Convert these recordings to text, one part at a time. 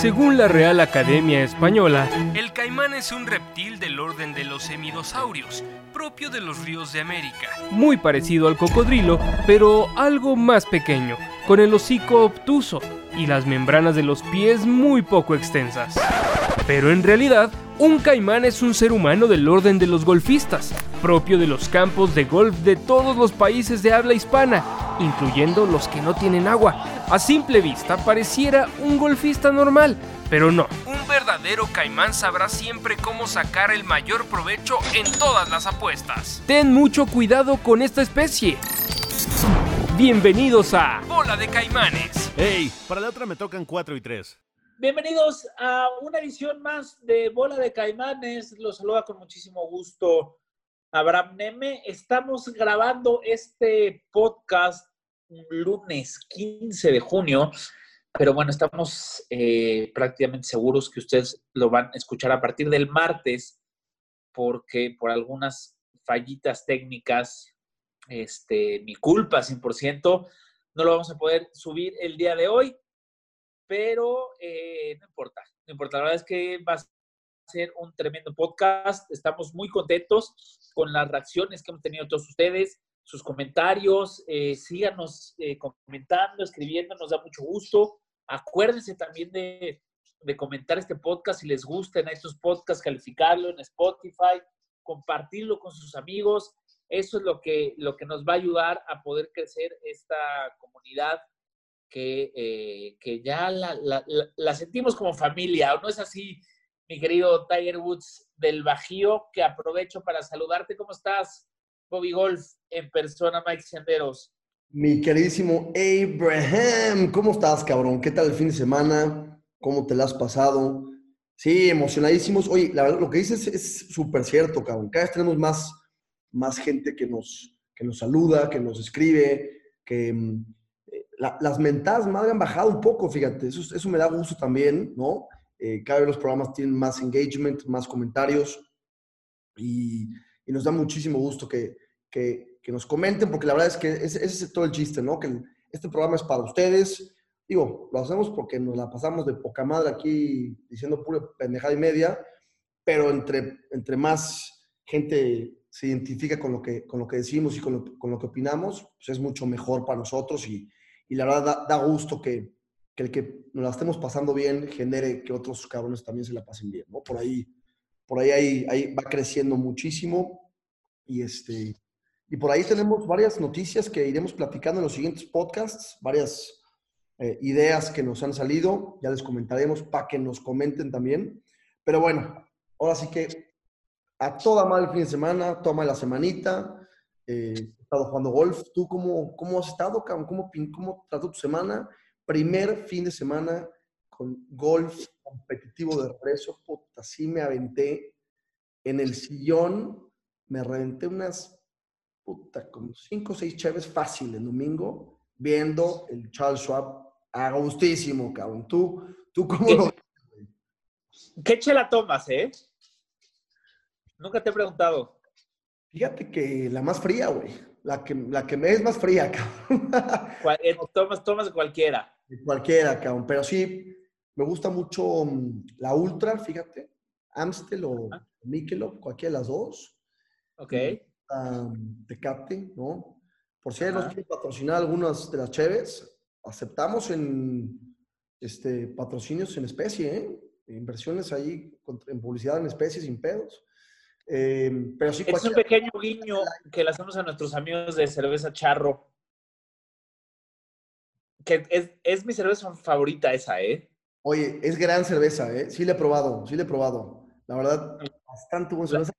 Según la Real Academia Española, el caimán es un reptil del orden de los hemidosaurios, propio de los ríos de América. Muy parecido al cocodrilo, pero algo más pequeño, con el hocico obtuso y las membranas de los pies muy poco extensas. Pero en realidad, un caimán es un ser humano del orden de los golfistas, propio de los campos de golf de todos los países de habla hispana, incluyendo los que no tienen agua. A simple vista pareciera un golfista normal, pero no. Un verdadero caimán sabrá siempre cómo sacar el mayor provecho en todas las apuestas. Ten mucho cuidado con esta especie. Bienvenidos a Bola de Caimanes. Hey, para la otra me tocan 4 y 3. Bienvenidos a una edición más de Bola de Caimanes. Los saluda con muchísimo gusto Abraham Neme. Estamos grabando este podcast lunes 15 de junio, pero bueno, estamos eh, prácticamente seguros que ustedes lo van a escuchar a partir del martes, porque por algunas fallitas técnicas, este, mi culpa 100%, no lo vamos a poder subir el día de hoy pero eh, no importa, no importa. La verdad es que va a ser un tremendo podcast. Estamos muy contentos con las reacciones que hemos tenido todos ustedes, sus comentarios. Eh, síganos eh, comentando, escribiendo, nos da mucho gusto. Acuérdense también de, de comentar este podcast si les gustan estos podcasts, calificarlo en Spotify, compartirlo con sus amigos. Eso es lo que, lo que nos va a ayudar a poder crecer esta comunidad que, eh, que ya la, sentimos como familia, ¿o no es así, mi querido Tiger Woods del Bajío? Que aprovecho para saludarte. ¿Cómo estás, Bobby Golf, en persona, Mike Senderos? Mi queridísimo Abraham, ¿cómo estás, cabrón? ¿Qué tal el fin de semana? ¿Cómo te la has pasado? Sí, emocionadísimos. Oye, la verdad, lo que dices es súper cierto, cabrón. Cada vez tenemos más, más gente que nos, que nos saluda, que nos escribe, que, mm, las mentadas madre han bajado un poco, fíjate, eso, eso me da gusto también, ¿no? Eh, cada vez los programas tienen más engagement, más comentarios y, y nos da muchísimo gusto que, que, que, nos comenten, porque la verdad es que ese, ese, es todo el chiste, ¿no? Que este programa es para ustedes. Digo, lo hacemos porque nos la pasamos de poca madre aquí diciendo pura pendejada y media, pero entre, entre más gente se identifica con lo que, con lo que decimos y con lo, con lo que opinamos, pues es mucho mejor para nosotros y, y la verdad da, gusto que, que, el que nos la estemos pasando bien genere que otros cabrones también se la pasen bien, ¿no? Por ahí, por ahí, ahí, ahí va creciendo muchísimo y este... Y por ahí tenemos varias noticias que iremos platicando en los siguientes podcasts, varias eh, ideas que nos han salido, ya les comentaremos para que nos comenten también. Pero bueno, ahora sí que a toda mal el fin de semana, toma la semanita, eh, estado jugando golf. ¿Tú cómo, cómo has estado, ¿Cómo, ¿Cómo trató tu semana? Primer fin de semana con golf competitivo de regreso. Puta, sí me aventé en el sillón. Me reventé unas, puta, como cinco o seis chaves fácil el domingo viendo el Charles Schwab. A gustísimo, cabrón. ¿Tú, tú cómo ¿Qué, lo ¿Qué chela tomas, eh? Nunca te he preguntado. Fíjate que la más fría, güey. La que, la que me es más fría, cabrón. Eh, tomas, tomas de cualquiera. De cualquiera, cabrón. Pero sí, me gusta mucho mm, la Ultra, fíjate. Amstel o. Michelob, cualquiera de las dos. Ok. Um, Tecate, ¿no? Por si alguien nos Ajá. quiere patrocinar algunas de las cheves, aceptamos en, este, patrocinios en especie, ¿eh? inversiones ahí en publicidad en especie sin pedos. Eh, pero sí, es un pequeño guiño que le hacemos a nuestros amigos de cerveza charro. Que es, es mi cerveza favorita esa, ¿eh? Oye, es gran cerveza, ¿eh? Sí le he probado, sí le he probado. La verdad, bastante buena cerveza.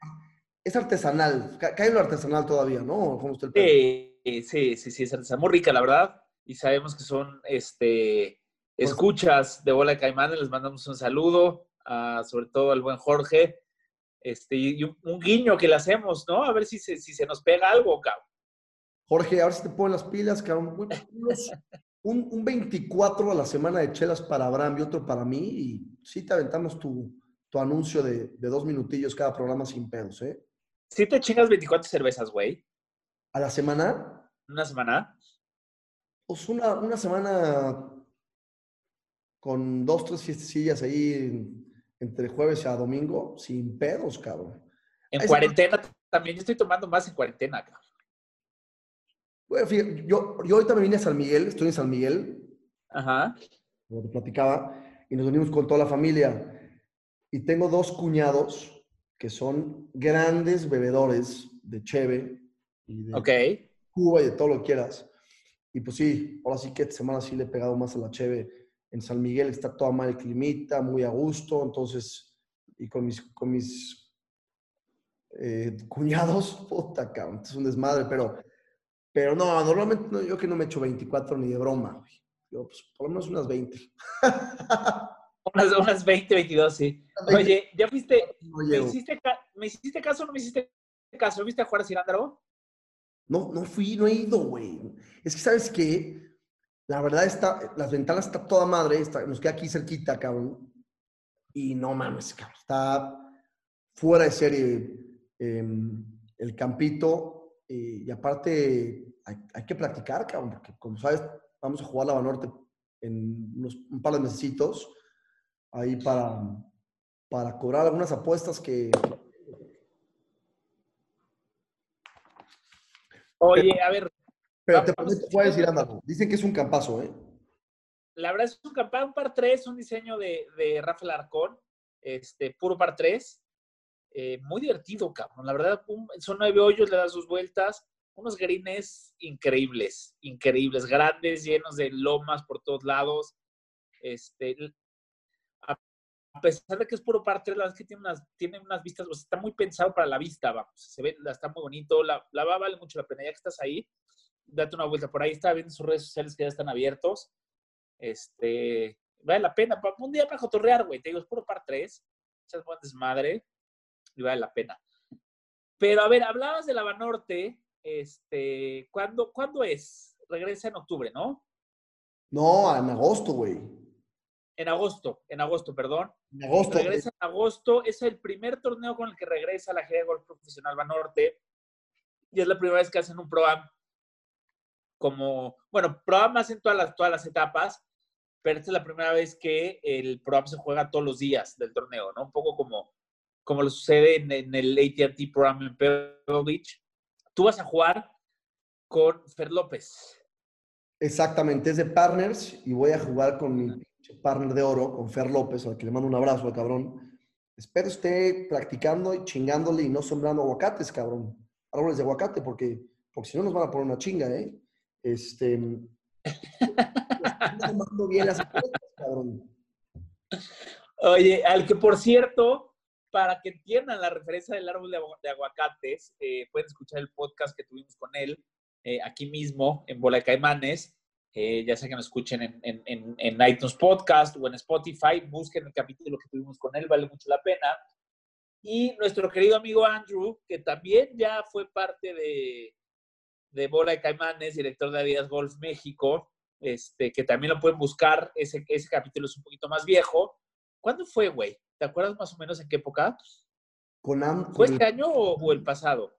Es artesanal, cae lo artesanal todavía, ¿no? ¿Cómo usted sí, sí, sí, sí, es artesanal. Muy rica, la verdad. Y sabemos que son, este, pues escuchas de Bola de Caimán. Les mandamos un saludo, sobre todo al buen Jorge. Este, y un, guiño que le hacemos, ¿no? A ver si se, si se nos pega algo, cabrón. Jorge, a ver si te ponen las pilas, cabrón. un, un 24 a la semana de chelas para Abraham y otro para mí. Y sí te aventamos tu, tu anuncio de, de, dos minutillos cada programa sin pedos, ¿eh? ¿Sí te chingas 24 cervezas, güey? ¿A la semana? ¿Una semana? Pues una, una semana con dos, tres fiestecillas ahí entre jueves a domingo, sin pedos, cabrón. En cuarentena también, yo estoy tomando más en cuarentena, cabrón. Bueno, fíjate, yo, yo ahorita me vine a San Miguel, estoy en San Miguel. Ajá. Como te platicaba, y nos unimos con toda la familia. Y tengo dos cuñados que son grandes bebedores de cheve y de Cuba y de todo lo que quieras. Y pues sí, ahora sí que esta semana sí le he pegado más a la cheve en San Miguel está toda mal el climita, muy a gusto, entonces, y con mis, con mis eh, cuñados, puta, cabrón, es un desmadre, pero, pero no, normalmente yo que no me echo 24 ni de broma, Yo, pues, por lo menos unas 20. unas, unas 20, 22, sí. Oye, ¿ya fuiste, me, hiciste, me hiciste caso o no me hiciste caso? ¿Viste a a Cirándaro? No, no fui, no he ido, güey. Es que, ¿sabes qué? La verdad está, las ventanas está toda madre, está, nos queda aquí cerquita, cabrón. Y no mames, cabrón, está fuera de serie em, el campito. y aparte, hay, que practicar, cabrón, porque como sabes, vamos a jugar la Banorte en un par de mesecitos ahí para, para cobrar algunas apuestas que... Oye, a ver, pero te prometo, voy a decir, anda, dicen que es un campazo, ¿eh? La verdad es un campazo, un par 3, un diseño de, de Rafael Arcón, este, puro par 3. Eh, muy divertido, cabrón. La verdad, son nueve hoyos, le das sus vueltas. Unos greens increíbles, increíbles, grandes, llenos de lomas por todos lados. Este, a pesar de que es puro par 3, la verdad es que tiene unas, tiene unas vistas, o sea, está muy pensado para la vista, vamos. Se ve, está muy bonito. La, la va vale mucho la pena, ya que estás ahí date una vuelta por ahí, está viendo sus redes sociales que ya están abiertos. Este, vale la pena, un día para cotorrear, güey, te digo, es puro par 3, echas buen desmadre y vale la pena. Pero a ver, hablabas de la Banorte, este, ¿cuándo, ¿cuándo es? Regresa en octubre, ¿no? No, en agosto, güey. En agosto, en agosto, perdón. En agosto. Regresa en agosto, es el primer torneo con el que regresa la Gira de Golf Profesional Banorte. Y es la primera vez que hacen un programa como, bueno, programas en todas las, todas las etapas, pero esta es la primera vez que el programa se juega todos los días del torneo, ¿no? Un poco como, como lo sucede en, el AT&T programa en Pebble Beach. Tú vas a jugar con Fer López. Exactamente, es de partners y voy a jugar con mi partner de oro, con Fer López, al que le mando un abrazo al cabrón. Espero esté practicando y chingándole y no sembrando aguacates, cabrón. Árboles de aguacate, porque, porque si no nos van a poner una chinga, ¿eh? Este. bien las cabrón. Oye, al que por cierto, para que entiendan la referencia del árbol de, aguacates, eh, pueden escuchar el podcast que tuvimos con él eh, aquí mismo en Bola de Caimanes. Eh, ya sea que nos escuchen en, en, en, iTunes Podcast o en Spotify, busquen el capítulo que tuvimos con él, vale mucho la pena. Y nuestro querido amigo Andrew, que también ya fue parte de, de Bola de Caimanes, director de Adidas Golf México, este, que también lo pueden buscar. Ese, ese capítulo es un poquito más viejo. ¿Cuándo fue, güey? ¿Te acuerdas más o menos en qué época? Con ¿Fue este año o, el pasado?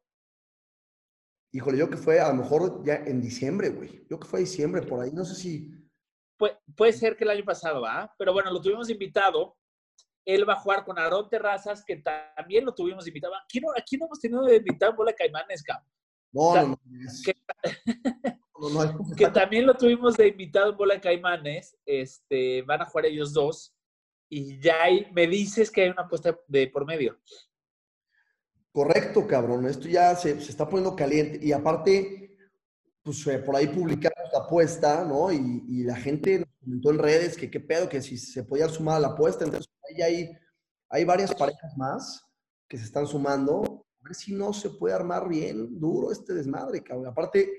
Híjole, yo que fue a lo mejor ya en diciembre, güey. Yo que fue diciembre por ahí, no sé si. puede ser que el año pasado, ¿ah? Pero bueno, lo tuvimos invitado. Él va a jugar con Aarón Terrazas, que también lo tuvimos invitado. Aquí no, aquí no hemos tenido de invitado en Bola de Caimanes, cabrón. No, no, no. que también lo tuvimos de invitado en Bola de Caimanes. Este, van a jugar ellos dos. Y ya hay, me dices que hay una apuesta de por medio. Correcto, cabrón. Esto ya se, se está poniendo caliente. Y aparte, pues eh, por ahí publicamos la apuesta, ¿no? Y, y, la gente nos comentó en redes que qué pedo, que si se podía sumar a la apuesta. Entonces, ahí hay, hay varias parejas más que se están sumando. A ver si no se puede armar bien duro este desmadre, cabrón. Aparte,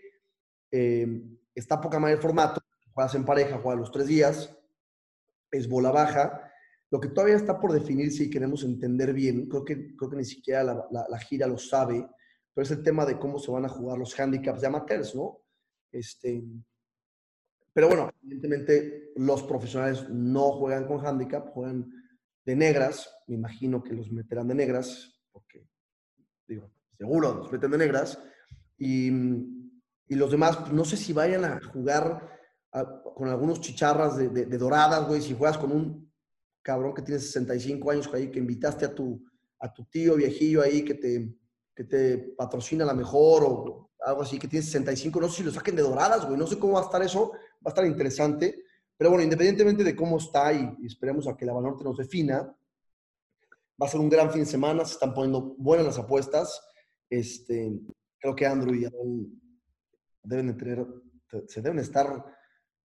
eh, está poca madre el formato. Juegas en pareja, juegas los tres días. Es bola baja lo que todavía está por definir si queremos entender bien, creo que, creo que ni siquiera la, la, gira lo sabe, pero es el tema de cómo se van a jugar los handicaps de amateurs, ¿no? Este, pero bueno, evidentemente los profesionales no juegan con handicap, juegan de negras. Me imagino que los meterán de negras, porque, digo, seguro los meten de negras. Y, y los demás, pues, no sé si vayan a jugar con algunos chicharras de, de, de doradas, güey. Si juegas con un cabrón que tiene 65 años ahí, que invitaste a tu, a tu tío viejillo ahí que te, que te patrocina la mejor o algo así, que tiene 65, no sé si lo saquen de doradas, güey, no sé cómo va a estar eso, va a estar interesante, pero bueno, independientemente de cómo está y, esperemos a que la Banorte nos defina, va a ser un gran fin de semana, se están poniendo buenas las apuestas, este, creo que Andrew y Aaron deben de tener, se deben estar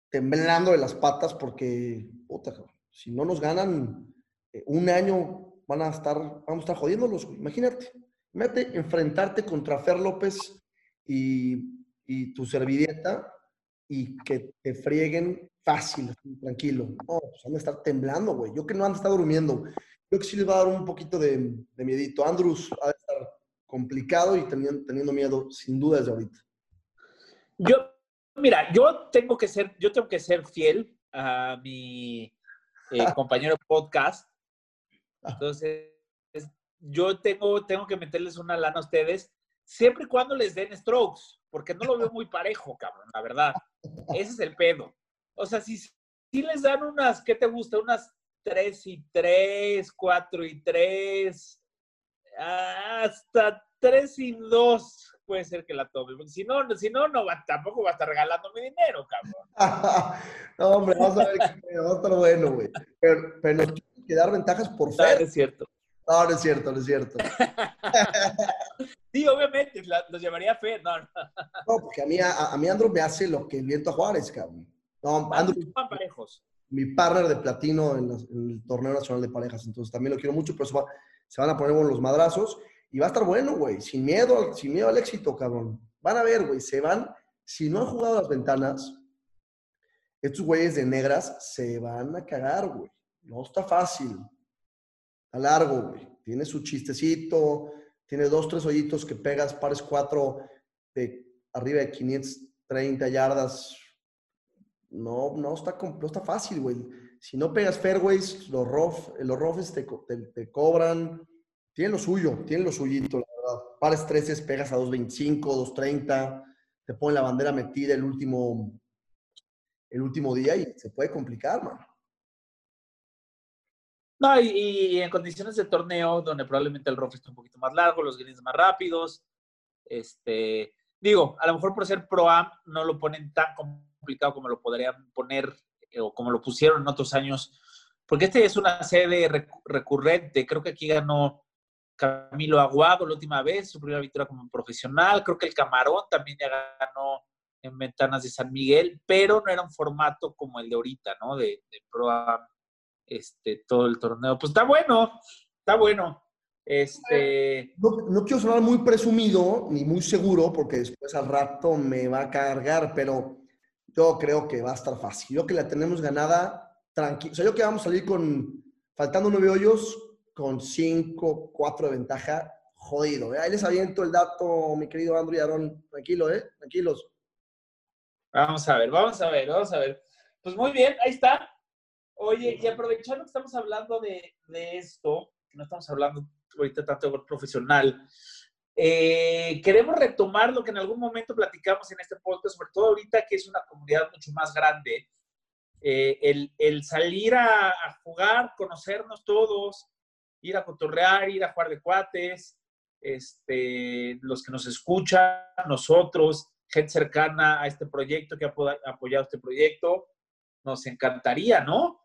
temblando de las patas porque, puta, si no nos ganan eh, un año, van a estar, vamos a estar jodiéndolos. Imagínate, mete enfrentarte contra Fer López y, y tu servilleta y que te frieguen fácil, tranquilo. No, pues van a estar temblando, güey. Yo que no han estado durmiendo. Creo que sí les va a dar un poquito de, de miedito. Andrews va a estar complicado y teniendo, teniendo miedo, sin duda, desde ahorita. Yo, mira, yo tengo que ser, yo tengo que ser fiel a mi eh, compañero podcast. Entonces, yo tengo, tengo que meterles una lana a ustedes, siempre y cuando les den strokes, porque no lo veo muy parejo, cabrón, la verdad. Ese es el pedo. O sea, si, si les dan unas, ¿qué te gusta? Unas 3 y 3, 4 y 3, hasta 3 y 2 puede ser que la tome. si no, si no, no va, tampoco va a estar regalando mi dinero, cabrón. no, hombre, vamos a ver a estar bueno, güey. Pero, pero nos tiene que dar ventajas por fe. No, es cierto. No, no es cierto, no es cierto. sí, obviamente, los llevaría a fe. No, no. no porque a mí, a, a mí Andro me hace lo que el viento a Juárez, cabrón. No, Andro, parejos. Mi partner de platino en, en, el torneo nacional de parejas, entonces también lo quiero mucho, pero se, va, se van a poner los madrazos. Y va a estar bueno, güey. Sin miedo, sin miedo al éxito, cabrón. Van a ver, güey. Se van. Si no han jugado las ventanas, estos güeyes de negras se van a cagar, güey. No está fácil. Está largo, güey. Tiene su chistecito. Tiene dos, tres hoyitos que pegas, pares cuatro de arriba de 530 yardas. No, no está, no está fácil, güey. Si no pegas fairways, los rough, los roughs te, te, cobran tiene lo suyo, tiene lo suyito, la verdad. Pares 13, pegas a 2.25, 2.30, te ponen la bandera metida el último, el último día y se puede complicar, man. No, y, en condiciones de torneo donde probablemente el rough esté un poquito más largo, los greens más rápidos, este, digo, a lo mejor por ser pro am no lo ponen tan complicado como lo podrían poner eh, o como lo pusieron en otros años, porque este es una sede recurrente, creo que aquí ganó Camilo Aguado la última vez, su primera victoria como profesional. Creo que el Camarón también ya ganó en Ventanas de San Miguel, pero no era un formato como el de ahorita, ¿no? De, de Pro este, todo el torneo. Pues está bueno, está bueno. Este... No, no, quiero sonar muy presumido ni muy seguro, porque después al rato me va a cargar, pero yo creo que va a estar fácil. Yo que la tenemos ganada, tranquilo. O sea, yo que vamos a salir con, faltando nueve hoyos, con 5, 4 de ventaja, jodido. ¿eh? Ahí les aviento el dato, mi querido Andrew y Aaron. Tranquilo, ¿eh? Tranquilos. Vamos a ver, vamos a ver, vamos a ver. Pues muy bien, ahí está. Oye, y aprovechando que estamos hablando de, de esto, no estamos hablando ahorita tanto de profesional, eh, queremos retomar lo que en algún momento platicamos en este podcast, sobre todo ahorita que es una comunidad mucho más grande. Eh, el, el, salir a, a, jugar, conocernos todos, ir a cotorrear, ir a jugar de cuates, este, los que nos escuchan, nosotros, gente cercana a este proyecto que ha apoyado este proyecto. Nos encantaría, ¿no?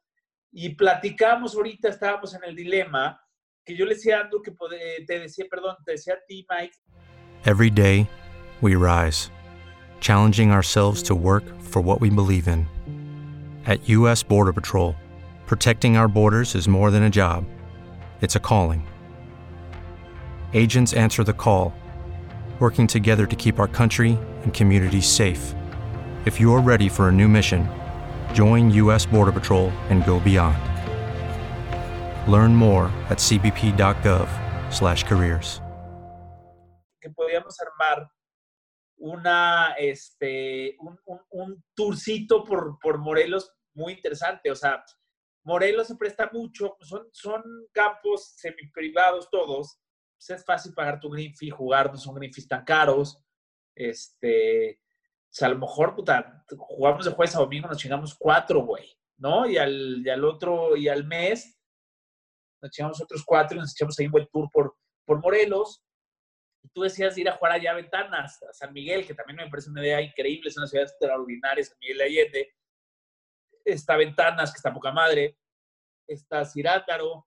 Y platicamos ahorita, estábamos en el dilema, que yo le decía Andrew que eh, te decía, perdón, te decía a ti, Mike. Every day, we rise, challenging ourselves to work for what we believe in. At U.S. Border Patrol, protecting our borders is more than a job, it's a calling. Agents answer the call, working together to keep our country and communities safe. If you're ready for a new mission, join U.S. Border Patrol and go beyond. Learn more at cbp.gov/careers. Que podíamos armar una, este, un, un, un tourcito por, por Morelos muy interesante. O sea, Morelos se presta mucho, son, son campos semiprivados todos. Pues es fácil pagar tu green fee, jugar, no son green fees tan caros. Este, o sea, a lo mejor, puta, jugamos de jueves a domingo, nos chingamos cuatro, güey, ¿no? Y al, y al otro, y al mes, nos chingamos otros cuatro y nos echamos ahí un buen tour por, por Morelos tú decías ir a jugar allá a Ventanas, a San Miguel, que también me parece una idea increíble, es una ciudad extraordinaria, San Miguel de Allende. Está Ventanas, que está poca madre. Está Cirátaro,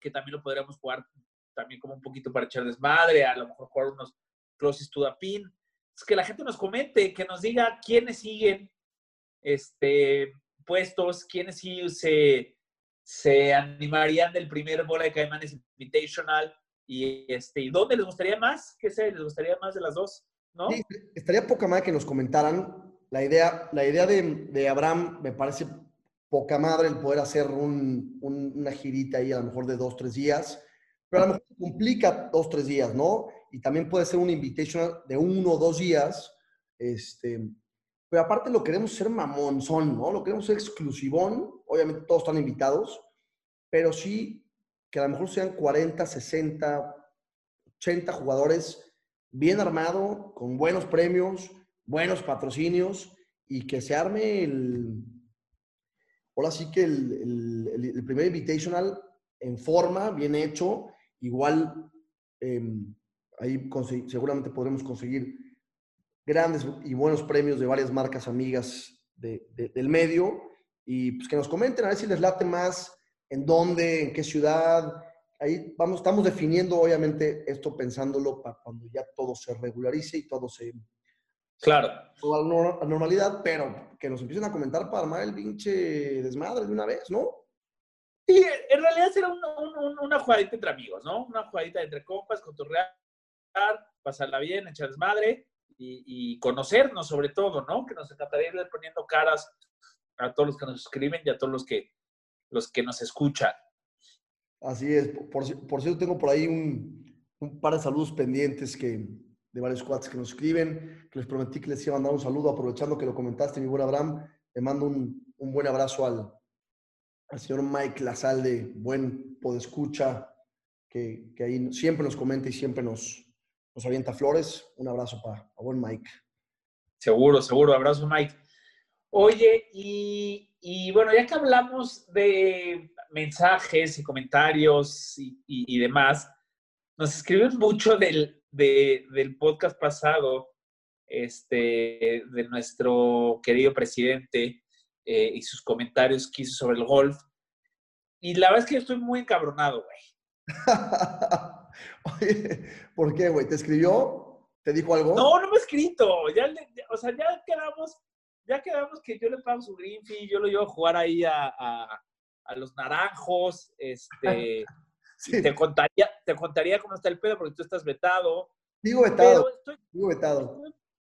que también lo podríamos jugar también como un poquito para echar desmadre, a lo mejor jugar unos closes to the pin. Es que la gente nos comente, que nos diga quiénes siguen este, puestos, quiénes sí se, se animarían del primer bola de Caimanes Invitational y, este, ¿y dónde les gustaría más? ¿Qué sé? ¿Les gustaría más de las dos? ¿No? Estaría poca madre que nos comentaran. La idea, la idea de, de Abraham me parece poca madre el poder hacer un, una girita ahí a lo mejor de dos, tres días, pero a lo mejor complica dos, tres días, ¿no? Y también puede ser un invitation de uno o dos días, este, pero aparte lo queremos ser mamonzón, ¿no? Lo queremos ser exclusivón, obviamente todos están invitados, pero sí que a lo mejor sean 40, 60, 80 jugadores bien armado, con buenos premios, buenos patrocinios y que se arme el, ahora sí que el, primer invitational en forma, bien hecho, igual em, ahí seguramente podremos conseguir grandes y buenos premios de varias marcas amigas del medio y pues que nos comenten a ver si les late más en dónde, en qué ciudad. Ahí vamos, estamos definiendo obviamente esto pensándolo para cuando ya todo se regularice y todo se... Claro. Toda la normalidad, pero que nos empiecen a comentar para armar el pinche desmadre de una vez, ¿no? Sí, en realidad será una jugadita entre amigos, ¿no? Una jugadita entre compas, cotorrear, pasarla bien, echar desmadre y, conocernos sobre todo, ¿no? Que nos encantaría ir poniendo caras a todos los que nos escriben y a todos los que los que nos escuchan. Así es. Por, cierto, tengo por ahí un, par de saludos pendientes que, de varios cuates que nos escriben, que les prometí que les iba a mandar un saludo, aprovechando que lo comentaste, mi buen Abraham. Le mando un, buen abrazo al, al señor Mike Lazalde, buen podescucha, que, que ahí siempre nos comenta y siempre nos, nos avienta flores. Un abrazo para buen Mike. Seguro, seguro. Abrazo, Mike. Oye, y, y bueno, ya que hablamos de mensajes y comentarios y, demás, nos escriben mucho del, del podcast pasado, este, de nuestro querido presidente eh, y sus comentarios que hizo sobre el golf. Y la verdad es que yo estoy muy encabronado, güey. Oye, ¿por qué, güey? ¿Te escribió? ¿Te dijo algo? No, no me ha escrito. Ya, o sea, ya quedamos ya quedamos que yo le pago su green fee, yo lo llevo a jugar ahí a, a, los naranjos, este, te contaría, te contaría cómo está el pedo porque tú estás vetado. Digo vetado, estoy, digo vetado.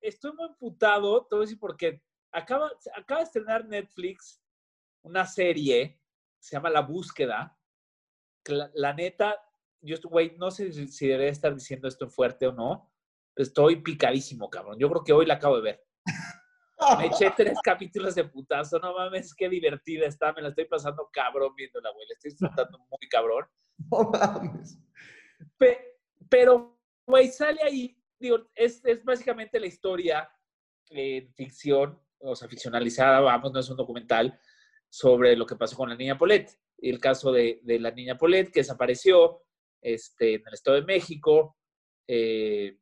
Estoy, muy putado, te voy a decir porque acaba, acaba de estrenar Netflix una serie, se llama La Búsqueda, la, neta, yo estoy, güey, no sé si, debería estar diciendo esto fuerte o no, estoy picadísimo, cabrón. Yo creo que hoy la acabo de ver. Me eché tres capítulos de putazo, no mames, qué divertida está, me la estoy pasando cabrón viéndola, güey, la estoy disfrutando muy cabrón. No mames. pero, güey, sale ahí, digo, es, es básicamente la historia en ficción, o sea, ficcionalizada, vamos, no es un documental, sobre lo que pasó con la niña Polet. El caso de, de la niña Polet, que desapareció este, en el Estado de México. Eh,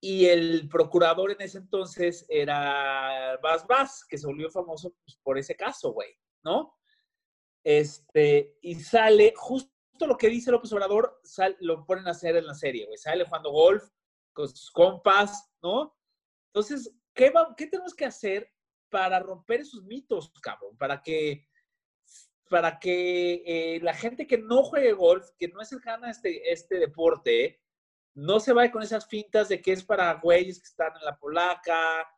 y el procurador en ese entonces era Bas Bas, que se volvió famoso pues, por ese caso, güey, ¿no? Este, y sale, justo lo que dice López Obrador, lo ponen a hacer en la serie, güey. Sale jugando golf con sus compas, ¿no? Entonces, ¿qué, ¿qué tenemos que hacer para romper esos mitos, cabrón? Para que, para que eh, la gente que no juegue golf, que no es cercana a este, este deporte, no se vaya con esas fintas de que es para güeyes que están en la polaca,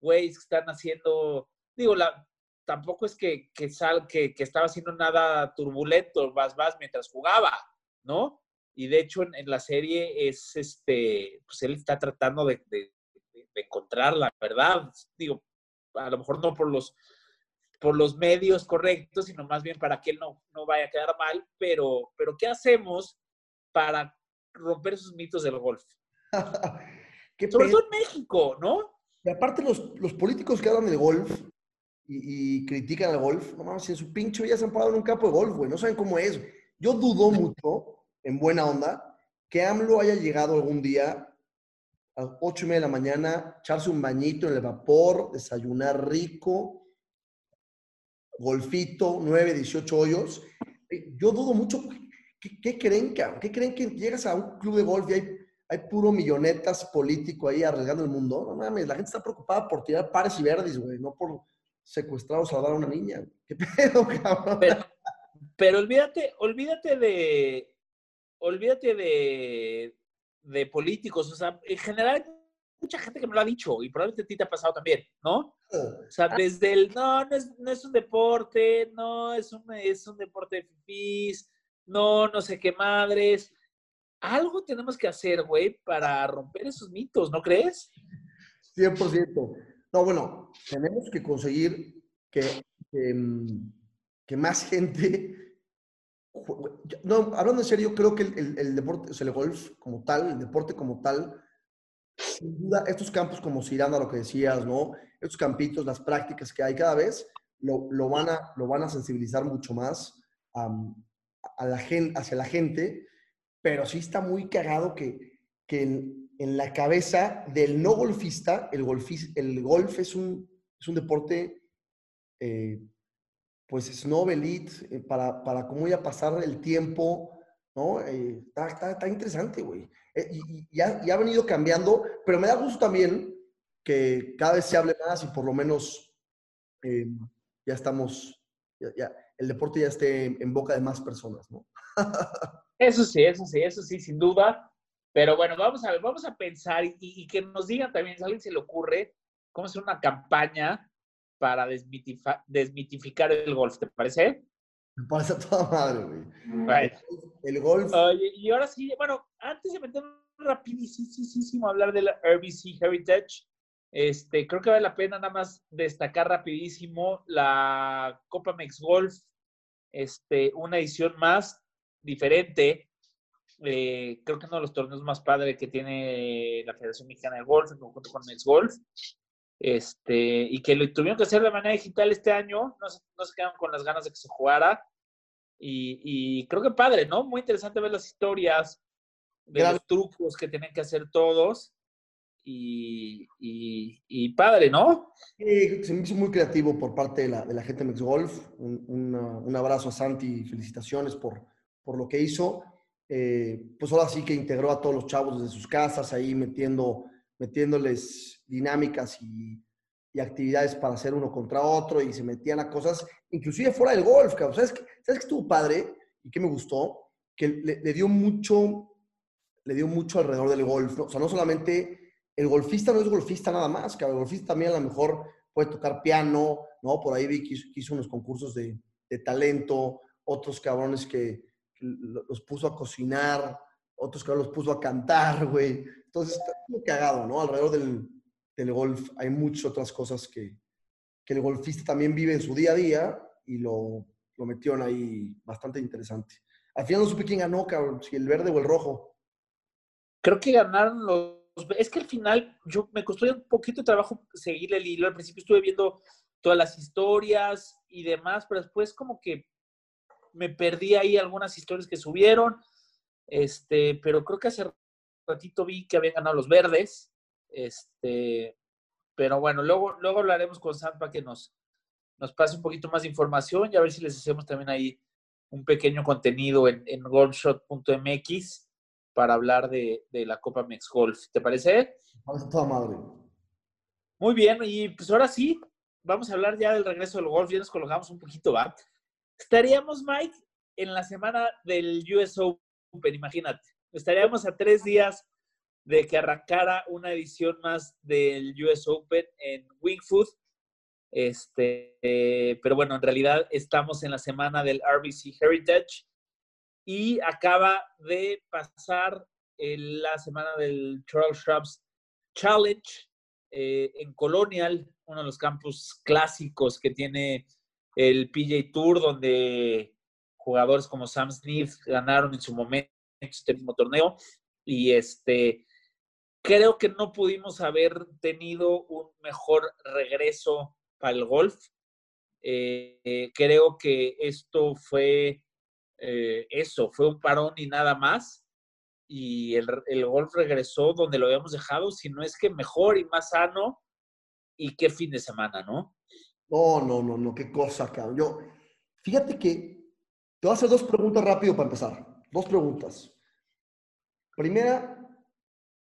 güeyes que están haciendo, digo, la, tampoco es que, que, sal, que, que estaba haciendo nada turbulento, vas, vas, mientras jugaba, ¿no? Y de hecho en, la serie es, este, pues él está tratando de, de, encontrar la verdad, digo, a lo mejor no por los, por los medios correctos, sino más bien para que él no, no vaya a quedar mal, pero, pero ¿qué hacemos para romper esos mitos del golf? Sobre todo en México, ¿no? Y aparte los, los políticos que hablan de golf y, critican al golf, no mames, en su pincho ya se han parado en un campo de golf, güey, no saben cómo es. Yo dudo mucho, en buena onda, que AMLO haya llegado algún día a las ocho y media de la mañana, echarse un bañito en el vapor, desayunar rico, golfito, 9, 18 hoyos. Yo dudo mucho. ¿Qué, creen, cabrón? ¿Qué creen que llegas a un club de golf y hay, hay puro millonetas político ahí arriesgando el mundo? No mames, la gente está preocupada por tirar pares y verdes, güey, no por secuestrados a dar a una niña. ¿Qué pedo, cabrón? Pero, olvídate, olvídate de, olvídate de, de políticos. O sea, en general mucha gente que me lo ha dicho y probablemente a ti te ha pasado también, ¿no? O sea, desde el, no, no es, no es un deporte, no, es un, es un deporte de fifís, no, no sé qué madres. Algo tenemos que hacer, güey, para romper esos mitos, ¿no crees? 100%. No, bueno, tenemos que conseguir que, mm, que, más gente... No, hablando en serio, creo que el, el, deporte, o sea, el golf como tal, el deporte como tal, sin duda, estos campos como Ciranda, lo que decías, ¿no? Estos campitos, las prácticas que hay cada vez, lo, lo van, a, lo van a sensibilizar mucho más a la gente, hacia la gente, pero sí está muy cagado que, que en la cabeza del no golfista, el, el golf es un, es un deporte, eh, pues snow elite, eh, para, para cómo ir a pasar el tiempo, ¿no? Eh, está, está, interesante, güey. Y, y, ha, venido cambiando, pero me da gusto también que cada vez se hable más y por lo menos ya estamos, ya, el deporte ya esté en boca de más personas, ¿no? eso sí, eso sí, eso sí, sin duda. Pero bueno, vamos a, vamos a pensar y, que nos digan también, si a alguien se le ocurre, cómo hacer una campaña para desmitificar el golf, ¿te parece? Me parece a toda madre, güey. El golf. Y ahora sí, bueno, antes de meter rapidísimo a hablar de la RBC Heritage, este, creo que vale la pena nada más destacar rapidísimo la Copa Mex Golf, este, una edición más diferente, eh, creo que uno de los torneos más padres que tiene la Federación Mexicana de Golf en conjunto con Next Golf. Este, y que lo tuvieron que hacer de manera digital este año, no se, no se quedaron con las ganas de que se jugara. Y, y creo que padre, ¿no? Muy interesante ver las historias de los trucos que tienen que hacer todos. Y, y, y, padre, ¿no? Sí, se me hizo muy creativo por parte de la, de la gente de Mex Golf. Un, un, abrazo a Santi, felicitaciones por, por lo que hizo. Eh, pues ahora sí que integró a todos los chavos desde sus casas, ahí metiendo, metiéndoles dinámicas y, actividades para hacer uno contra otro y se metían a cosas, inclusive fuera del golf, cabrón. ¿Sabes qué, ¿Sabes que estuvo padre y que me gustó? Que le, dio mucho, le dio mucho alrededor del golf. O sea, no solamente el golfista no es golfista nada más, que el golfista también a lo mejor puede tocar piano, ¿no? Por ahí vi que hizo, unos concursos de, de talento, otros cabrones que, los puso a cocinar, otros que los puso a cantar, güey. Entonces está muy cagado, ¿no? Alrededor del, del, golf hay muchas otras cosas que, que, el golfista también vive en su día a día y lo, lo metieron ahí bastante interesante. Al final no supe quién ganó, cabrón, si el verde o el rojo. Creo que ganaron los... Es que al final yo me costó un poquito de trabajo seguir el hilo. Al principio estuve viendo todas las historias y demás, pero después como que me perdí ahí algunas historias que subieron, este, pero creo que hace ratito vi que habían ganado los verdes, Este, pero bueno, luego, luego hablaremos con Sam para que nos, nos pase un poquito más de información y a ver si les hacemos también ahí un pequeño contenido en, en golfshot.mx para hablar de, de, la Copa Mex Golf. ¿Te parece? Madre. Muy bien, y pues ahora sí, vamos a hablar ya del regreso del golf, ya nos colocamos un poquito, ¿va? Estaríamos, Mike, en la semana del US Open, imagínate. Estaríamos a tres días de que arrancara una edición más del US Open en Wingfoot. Este, eh, pero bueno, en realidad estamos en la semana del RBC Heritage y acaba de pasar la semana del Charles Shrubs Challenge eh, en Colonial, uno de los campus clásicos que tiene el PJ Tour, donde jugadores como Sam Smith ganaron en su momento este mismo torneo. Y este, creo que no pudimos haber tenido un mejor regreso para el golf. Eh, creo que esto fue eh, eso, fue un parón y nada más. Y el, el, golf regresó donde lo habíamos dejado, si no es que mejor y más sano. Y qué fin de semana, ¿no? No, no, no, no, qué cosa, cabrón. Yo, fíjate que te voy a hacer dos preguntas rápido para empezar. Dos preguntas. Primera,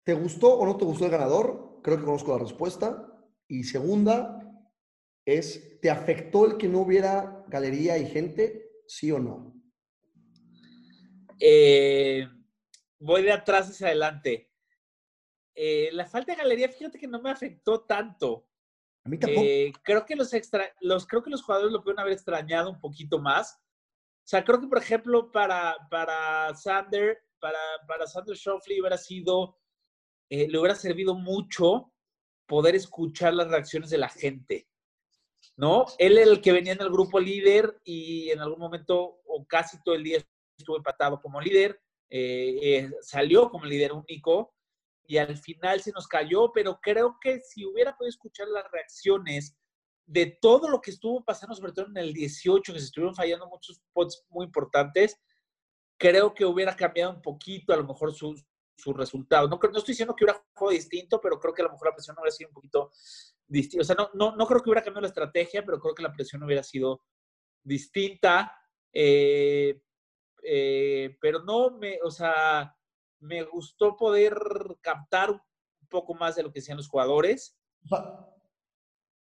¿te gustó o no te gustó el ganador? Creo que conozco la respuesta. Y segunda, es, ¿te afectó el que no hubiera galería y gente? ¿Sí o no? Eh, voy de atrás hacia adelante. Eh, la falta de galería, fíjate que no me afectó tanto. A mí tampoco. Eh, creo, que los extra, los, creo que los jugadores lo pueden haber extrañado un poquito más. O sea, creo que, por ejemplo, para, para Sander, para, para Sander Shoffley hubiera sido, eh, le hubiera servido mucho poder escuchar las reacciones de la gente, ¿no? Él era el que venía en el grupo líder y en algún momento o casi todo el día estuvo empatado como líder, eh, eh, salió como líder único y al final se nos cayó, pero creo que si hubiera podido escuchar las reacciones de todo lo que estuvo pasando, sobre todo en el 18, que se estuvieron fallando muchos spots muy importantes, creo que hubiera cambiado un poquito a lo mejor su, su resultado. No, no estoy diciendo que hubiera jugado distinto, pero creo que a lo mejor la presión hubiera sido un poquito distinta. O sea, no, no, no creo que hubiera cambiado la estrategia, pero creo que la presión hubiera sido distinta. Eh, eh, pero no me, o sea, me gustó poder captar un poco más de lo que decían los jugadores.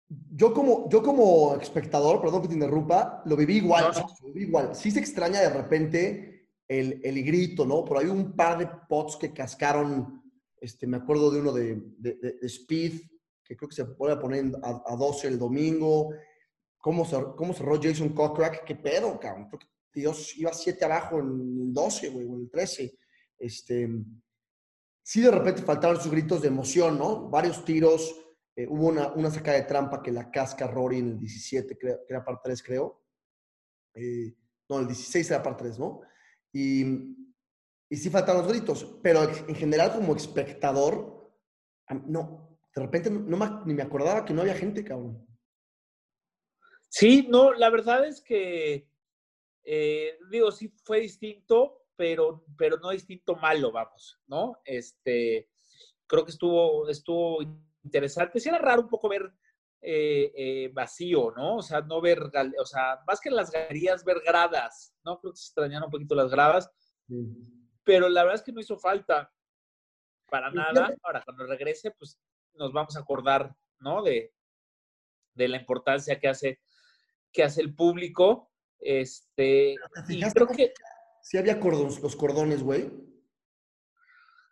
Yo como, yo como espectador, perdón que te interrumpa, lo viví igual, lo viví igual. Sí se extraña de repente el, el, grito, ¿no? Por ahí un par de pots que cascaron, este, me acuerdo de uno de, de, de Speed, que creo que se puede poner a, a 12 el domingo. ¿Cómo, cómo cerró Jason Cochrack? ¿Qué pedo, cabrón? Creo que Dios iba 7 abajo en el 12, güey, o en el 13. Este, sí, de repente faltaron sus gritos de emoción, ¿no? Varios tiros. Eh, hubo una, una sacada de trampa que la casca Rory en el 17, que era par 3, creo. Eh, no, el 16 era par 3, ¿no? Y, y sí faltaron los gritos. Pero en general, como espectador, no, de repente no, ni me acordaba que no había gente, cabrón. Sí, no, la verdad es que eh, digo, sí fue distinto, pero, pero no distinto malo, vamos, ¿no? Este, creo que estuvo, estuvo interesante. Sí era raro un poco ver eh, eh, vacío, ¿no? O sea, no ver, o sea, más que las galerías, ver gradas, ¿no? Creo que se extrañaron un poquito las gradas, pero la verdad es que no hizo falta para nada. Ahora, cuando regrese, pues nos vamos a acordar, ¿no? De, de la importancia que hace, que hace el público. Este, y creo que... Sí había cordones, los cordones, güey.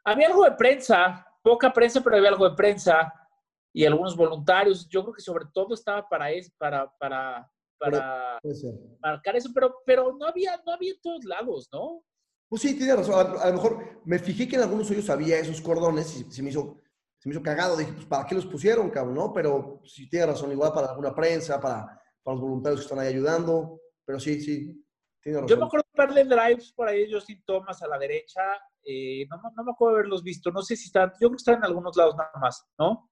Había algo de prensa, poca prensa, pero había algo de prensa y algunos voluntarios. Yo creo que sobre todo estaba para eso, para, para, para marcar eso, pero, pero no había, no había en todos lados, ¿no? Pues sí, tiene razón. A, a, lo mejor me fijé que en algunos ellos había esos cordones y se me hizo, se me hizo cagado. Dije, pues, ¿para qué los pusieron, cabrón? ¿no? Pero sí tiene razón, igual para alguna prensa, para, para los voluntarios que están ahí ayudando. Pero sí, sí, tiene razón. Yo me acuerdo de verle drives por ahí, Justin Thomas a la derecha. Eh, no, no, me acuerdo de haberlos visto. No sé si están, yo creo que están en algunos lados nada más, ¿no?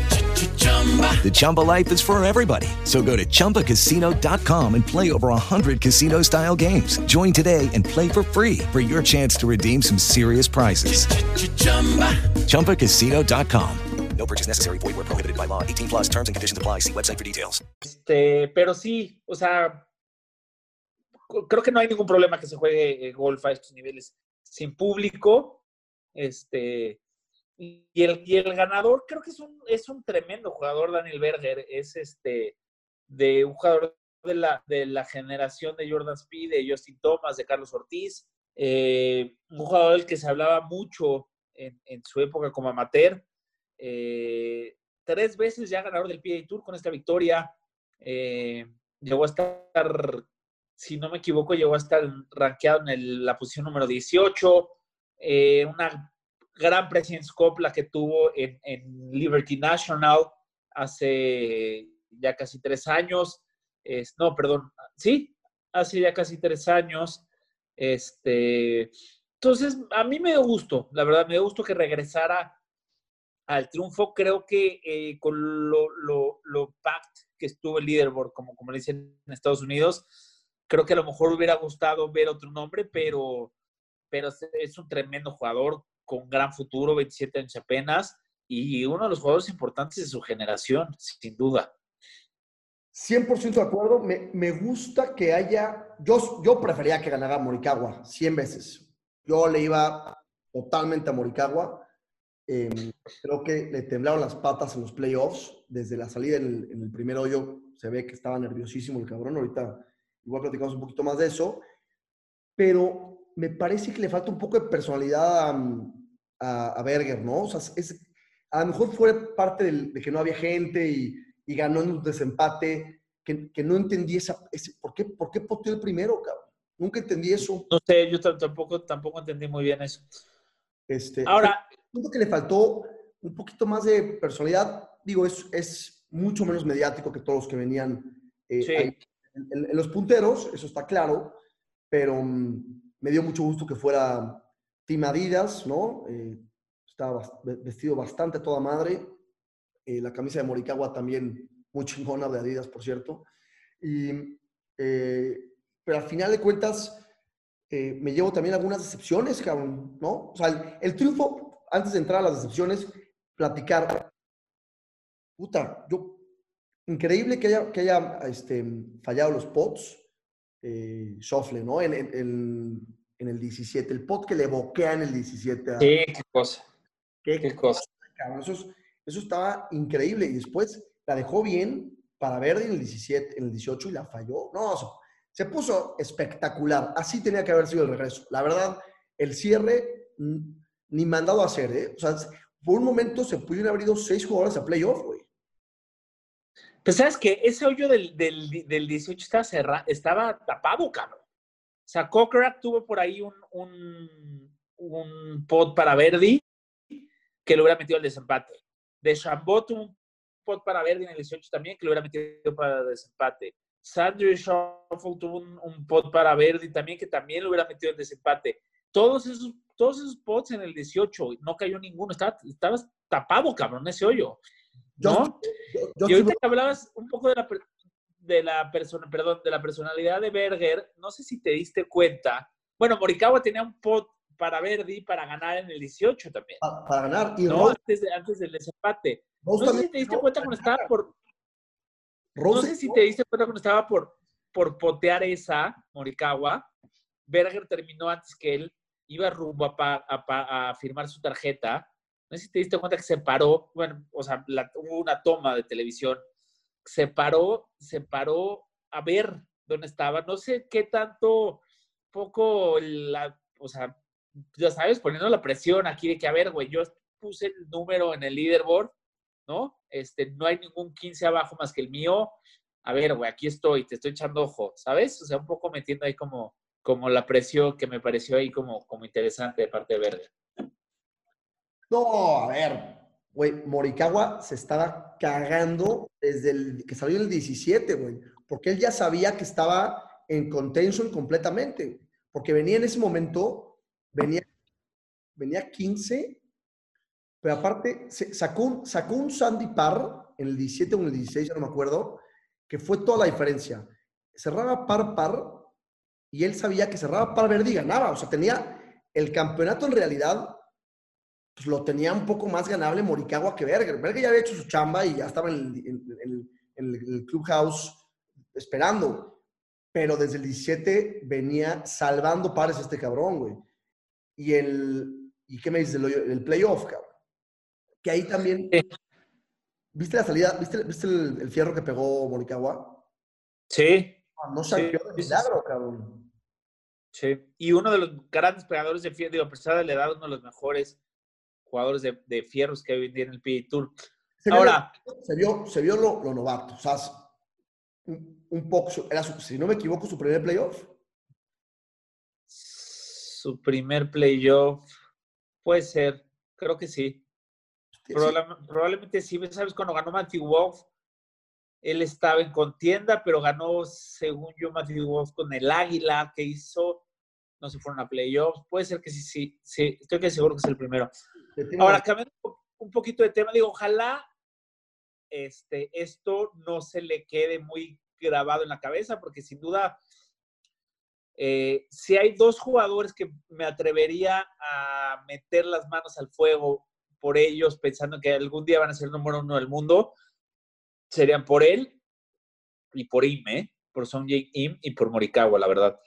The Chumba life is for everybody. So go to ChumbaCasino.com and play over 100 casino style games. Join today and play for free for your chance to redeem some serious prizes. ChumbaCasino.com. No purchase necessary. Void where prohibited by law. 18 plus terms and conditions apply. See website for details. Este, pero sí, o sea, creo que no hay ningún problema que se juegue eh, golf a estos niveles sin público. Este, y el, y el ganador creo que es un, es un tremendo jugador, Daniel Berger. Es este, de un jugador de la, de la generación de Jordan Speed, de Justin Thomas, de Carlos Ortiz. Eh, un jugador del que se hablaba mucho en, su época como amateur. Eh, tres veces ya ganador del PGA Tour con esta victoria. Eh, llegó a estar, si no me equivoco, llegó a estar rankeado en la posición número 18. Eh, una gran President's Cup la que tuvo en, Liberty National hace ya casi tres años. No, perdón, sí, hace ya casi tres años. Este, entonces, a mí me dio gusto, la verdad, me dio gusto que regresara al triunfo. Creo que eh, con lo, lo, lo que estuvo el leaderboard, como, como le dicen en Estados Unidos, creo que a lo mejor hubiera gustado ver otro nombre, pero, pero es un tremendo jugador con gran futuro, 27 años apenas, y uno de los jugadores importantes de su generación, sin duda. 100% de acuerdo. Me, me gusta que haya. Yo, yo prefería que ganara Morikawa 100 veces. Yo le iba totalmente a Morikawa. Eh, creo que le temblaron las patas en los playoffs. Desde la salida en el, en el primer hoyo se ve que estaba nerviosísimo el cabrón. Ahorita igual platicamos un poquito más de eso. Pero me parece que le falta un poco de personalidad a, a, a Berger, ¿no? O sea, es, a lo mejor fue parte del- de que no había gente y, y ganó en un desempate, que, que no entendí esa, ese, ¿por, qué, ¿por qué poteó el primero, cabrón? Nunca entendí eso. No sé, yo tampoco, tampoco entendí muy bien eso. Este, Ahora, siento que le faltó un poquito más de personalidad. Digo, es, es mucho menos mediático que todos los que venían eh, Sí. ahí en, en- en los punteros, eso está claro, pero mm, me dio mucho gusto que fuera Team Adidas, ¿no? Eh, estaba vestido bastante toda madre. Eh, la camisa de Morikawa también muy chingona de Adidas, por cierto. Y, eh, pero al final de cuentas, eh, me llevo también algunas decepciones, cabrón, ¿no? O sea, el, el triunfo, antes de entrar a las decepciones, platicar. Puta, yo, increíble que haya, que haya este, fallado los pots, eh, Schauffele, ¿no? En, en- en- en el 17, el pot que le boquea en el 17. a- sí, qué cosa. ¿Qué, qué cosa. cabrón, eso, es- eso estaba increíble. Y después la dejó bien para Verdi en el 17, en el 18 y la falló. No, se, se puso espectacular. Así tenía que haber sido el regreso. La verdad, el cierre ni mandado a hacer, ¿eh? O sea, por un momento se pudieron haber ido seis jugadores a playoff, güey. Pues sabes que ese hoyo del, del, del 18 estaba, cerra- estaba tapado, cabrón. O sea, Kokrak tuvo por ahí un, un, un pot para Verdi que lo hubiera metido al desempate. De Chambot tuvo un pot para Verdi en el 18 también que lo hubiera metido para el desempate. Sandro Shuffle tuvo un, un pot para Verdi también que también lo hubiera metido al desempate. Todos esos, todos esos pots en el 18, no cayó ninguno. Estaba, estaba tapado, cabrón, ese hoyo. ¿No? yo y ahorita estuve- que hablabas un poco de la, de la persona, perdón, de la personalidad de Berger, no sé si te diste cuenta. Bueno, Morikawa tenía un pot para Verdi para ganar en el 18 también. Pa- para ganar. Y ¿no? Rose, Antes, de- antes del desempate. Rose No sé si te diste cuenta cuando estaba por. No Rose sé si te diste cuenta cuando estaba por, por potear esa, Morikawa. Berger terminó antes que él, iba rumbo a, pa- a pa- a firmar su tarjeta. No sé si te diste cuenta que se paró, bueno, o sea, la- hubo una toma de televisión, se paró, se paró a ver dónde estaba. No sé qué tanto, poco, la, o sea, ya sabes, poniendo la presión aquí de que, a ver, güey, yo puse el número en el leaderboard, ¿no? Este, no hay ningún 15 abajo más que el mío. A ver, güey, aquí estoy, te estoy echando ojo, ¿sabes? O sea, un poco metiendo ahí como, como la presión que me pareció ahí como, como interesante de parte de Verde. No, a ver, güey, Morikawa se estaba cagando desde que salió el 17, güey, porque él ya sabía que estaba en contention completamente, porque venía en ese momento, venía, venía 15, pero aparte sacó un, sacó un Sandy Par en el 17 o en el 16, ya no me acuerdo, que fue toda la diferencia. Cerraba par par y él sabía que cerraba par verde y ganaba, o sea, tenía el campeonato en realidad pues lo tenía un poco más ganable Morikawa que Berger. Berger ya había hecho su chamba y ya estaba en el, clubhouse esperando. Pero desde el 17 venía salvando pares este cabrón, güey. Y el, ¿y qué me dices? El, el playoff, cabrón. Que ahí también... ¿Viste la salida? ¿Viste, el, fierro que pegó Morikawa? Sí. Ah, no salió de milagro, cabrón. Sí. Y uno de los grandes pegadores de fierro, digo, a pesar de la edad, uno de los mejores jugadores de, fierros que hoy el PGA Tour. Ahora. se vio, se vio lo, novato. O sea, un, poco. Era si no me equivoco, su primer playoff. Su primer playoff. Puede ser. Creo que sí. Probablemente, sí. ¿Sabes? Cuando ganó Matthew Wolf, él estaba en contienda, pero ganó, según yo, Matthew Wolf con el Águila que hizo. No se fueron a playoffs. Puede ser que sí, sí, sí. Estoy que seguro que es el primero. Ahora, cambiando un poquito de tema, digo, ojalá este, esto no se le quede muy grabado en la cabeza, porque sin duda, eh, si hay dos jugadores que me atrevería a meter las manos al fuego por ellos, pensando que algún día van a ser el número uno del mundo, serían por él y por Im, ¿eh? Por Song Im y por Morikawa, la verdad.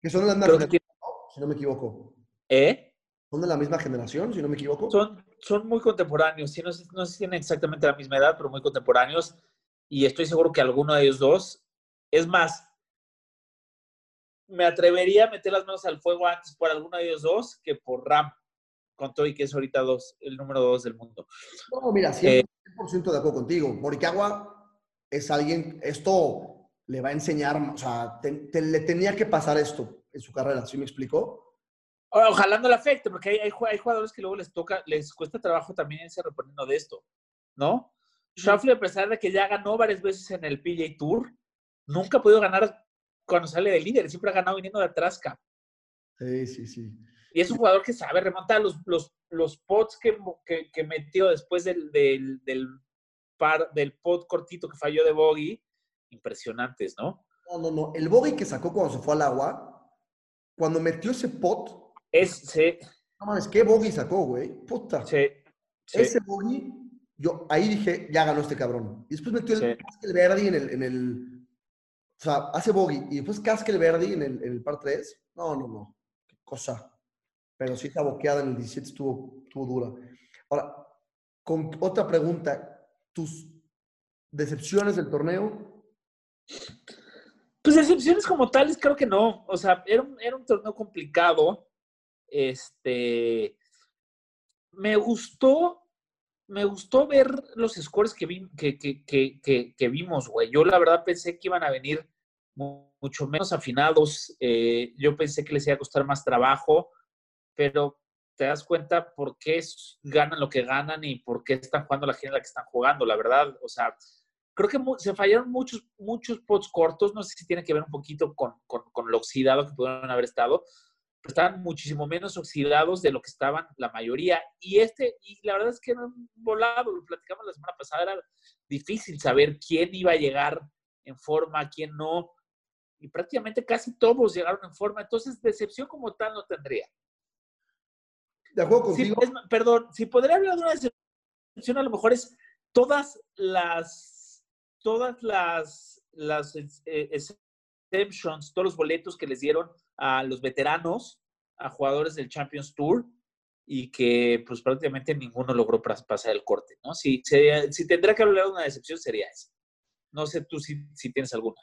Que son las más si no me equivoco. ¿Eh? ¿Son de la misma generación, si no me equivoco? Son, son muy contemporáneos. Sí, no, sé, no sé si tienen exactamente la misma edad, pero muy contemporáneos. Y estoy seguro que alguno de ellos dos. Es más, me atrevería a meter las manos al fuego antes por alguno de ellos dos que por Ram, con todo y que es ahorita dos, el número dos del mundo. No, mira, 100%, eh, de acuerdo contigo. Morikawa es alguien, esto le va a enseñar, o sea, le tenía que pasar esto en su carrera, ¿sí me explicó? Ojalá no le afecte, porque hay, hay, jugadores que luego les toca, les cuesta trabajo también irse reponiendo de esto, ¿no? Schauffele, a pesar de que ya ganó varias veces en el PJ Tour, nunca ha podido ganar cuando sale de líder, siempre ha ganado viniendo de atrás, Sí, sí, sí. Y es un jugador que sabe remontar los, los, los pots que, que, metió después del, del, del, par, del pot cortito que falló de Bogey, impresionantes, ¿no? No, no, no. El Bogey que sacó cuando se fue al agua, cuando metió ese pot, es, sí. No mames, qué bogey sacó, güey. Puta. Sí. Ese bogey, yo ahí dije, ya ganó este cabrón. Y después metió el Caskel Verdi en el, en el. O sea, hace bogey. Y después Caskel Verdi en el, en el par 3. No, no, no. Qué cosa. Pero sí, esta boqueada en el 17 estuvo, estuvo dura. Ahora, con otra pregunta. ¿Tus decepciones del torneo? Pues decepciones como tales, creo que no. O sea, era un, era un torneo complicado. Este, me gustó, me gustó ver los scores que, que, que, que, vimos, güey. Yo la verdad pensé que iban a venir mucho menos afinados. Eh, yo pensé que les iba a costar más trabajo, pero te das cuenta por qué ganan lo que ganan y por qué están jugando la gente en la que están jugando, la verdad. O sea, creo que se fallaron muchos, muchos pots cortos. No sé si tiene que ver un poquito con, con, con lo oxidado que pudieron haber estado, estaban muchísimo menos oxidados de lo que estaban la mayoría. Y este, y la verdad es que era un volado, lo platicamos la semana pasada, era difícil saber quién iba a llegar en forma, quién no. Y prácticamente casi todos llegaron en forma. Entonces, decepción como tal no tendría. De acuerdo contigo. perdón, si podría hablar de una decepción, a lo mejor es todas las, todas las, las eh, exceptions, todos los boletos que les dieron a los veteranos, a jugadores del Champions Tour y que pues prácticamente ninguno logró pasar el corte, ¿no? Si, si tendría que hablar de una decepción sería esa. No sé tú si, si tienes alguna.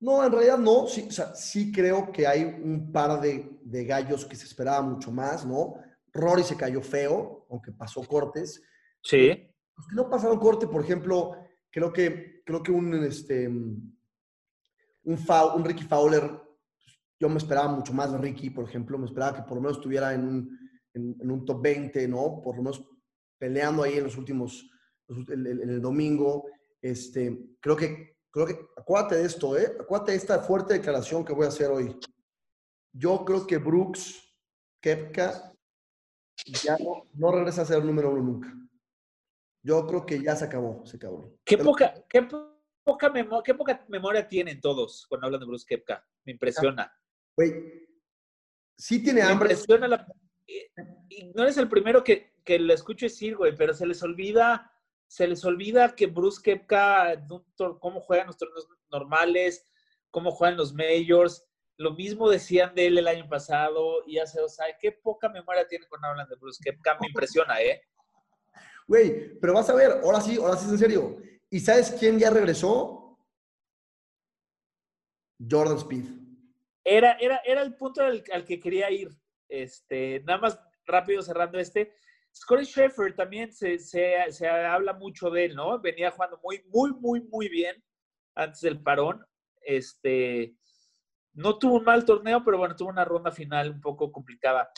No, en realidad no. Sí, o sea, sí creo que hay un par de, de gallos que se esperaba mucho más, ¿no? Rory se cayó feo, aunque pasó cortes. Sí. Los que no pasaron corte, por ejemplo, creo que, creo que un, este, un, Fau- un Ricky Fowler, yo me esperaba mucho más de Ricky, por ejemplo. Me esperaba que por lo menos estuviera en un, en, un top 20, ¿no? Por lo menos peleando ahí en los últimos, en el domingo. Este, creo que, creo que, acuérdate de esto, ¿eh? Acuérdate de esta fuerte declaración que voy a hacer hoy. Yo creo que Brooks, Kepka, ya no, no regresa a ser el número uno nunca. Yo creo que ya se acabó, se acabó. ¿Qué poca, qué poca, memo- qué poca memoria tienen todos cuando hablan de Bruce Kepka? Me impresiona. Güey, sí tiene hambre. impresiona la- y- y no eres el primero que, que lo escucho decir, güey, pero se les olvida, se les olvida que Bruce Kepka, cómo juegan los torneos normales, cómo juegan los majors. Lo mismo decían de él el año pasado y hace dos años. Qué poca memoria tienen cuando hablan de Bruce Kepka. Me impresiona, ¿eh? Güey, pero vas a ver, ahora sí, ahora sí es en serio. ¿Y sabes quién ya regresó? Jordan Speed. Era, era, era el punto al, al que quería ir. Este, nada más rápido cerrando este. Scotty Scheffler también se, se, se habla mucho de él, ¿no? Venía jugando muy, muy, muy, muy bien antes del parón. Este, no tuvo un mal torneo, pero bueno, tuvo una ronda final un poco complicada.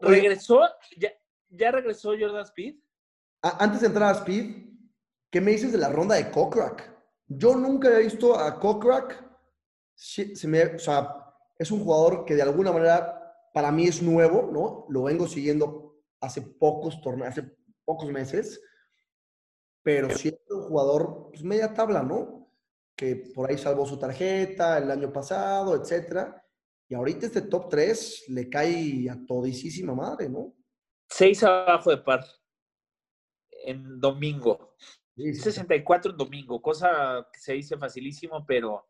¿Regresó? ¿Ya, ya regresó Jordan Speed? Antes de entrar a Speed, ¿qué me dices de la ronda de Kokrak? Yo nunca había visto a Kokrak. Sí, se me- o sea, es un jugador que de alguna manera para mí es nuevo, ¿no? Lo vengo siguiendo hace pocos torneos, hace pocos meses, pero sí es un jugador pues, media tabla, ¿no? Que por ahí salvó su tarjeta el año pasado, etcétera. Y ahorita este top 3 le cae a todisísima madre, ¿no? Seis abajo de par en domingo. 64 en domingo, cosa que se dice facilísimo, pero,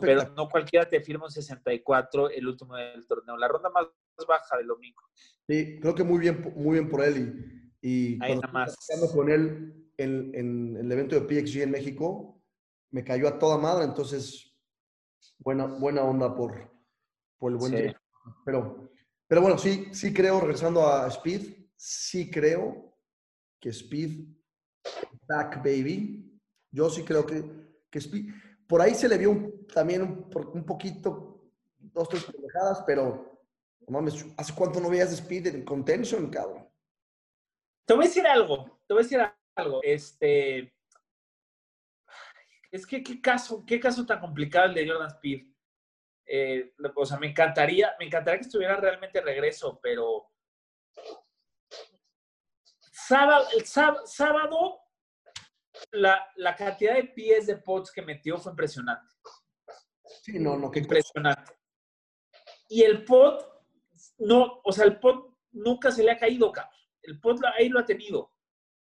Pero no cualquiera te firma un 64 el último del torneo. La ronda más baja del domingo. Sí, creo que muy bien, muy bien por él. Y, y Ahí nada más. con él en, en el evento de PXG en México, me cayó a toda madre. Entonces, buena, buena onda por, por el buen Sí. día. Pero, pero bueno, sí, sí creo, regresando a Speed, sí creo que Speed back, baby. Yo sí creo que, que Speed. Por ahí se le vio también un, poquito, dos, tres pendejadas, pero no mames, ¿hace cuánto no veías Speed en contention, cabrón? Te voy a decir algo, te voy a decir algo. Este. Es que qué caso, qué caso tan complicado el de Jordan Speed. Eh, o sea, me encantaría, me encantaría que estuviera realmente regreso, pero sábado, el sáb- sábado la, la cantidad de pies de pots que metió fue impresionante. Sí, no, no, qué impresionante. Y el pot, no, o sea, el pot nunca se le ha caído, cabrón. El pot ahí lo ha tenido.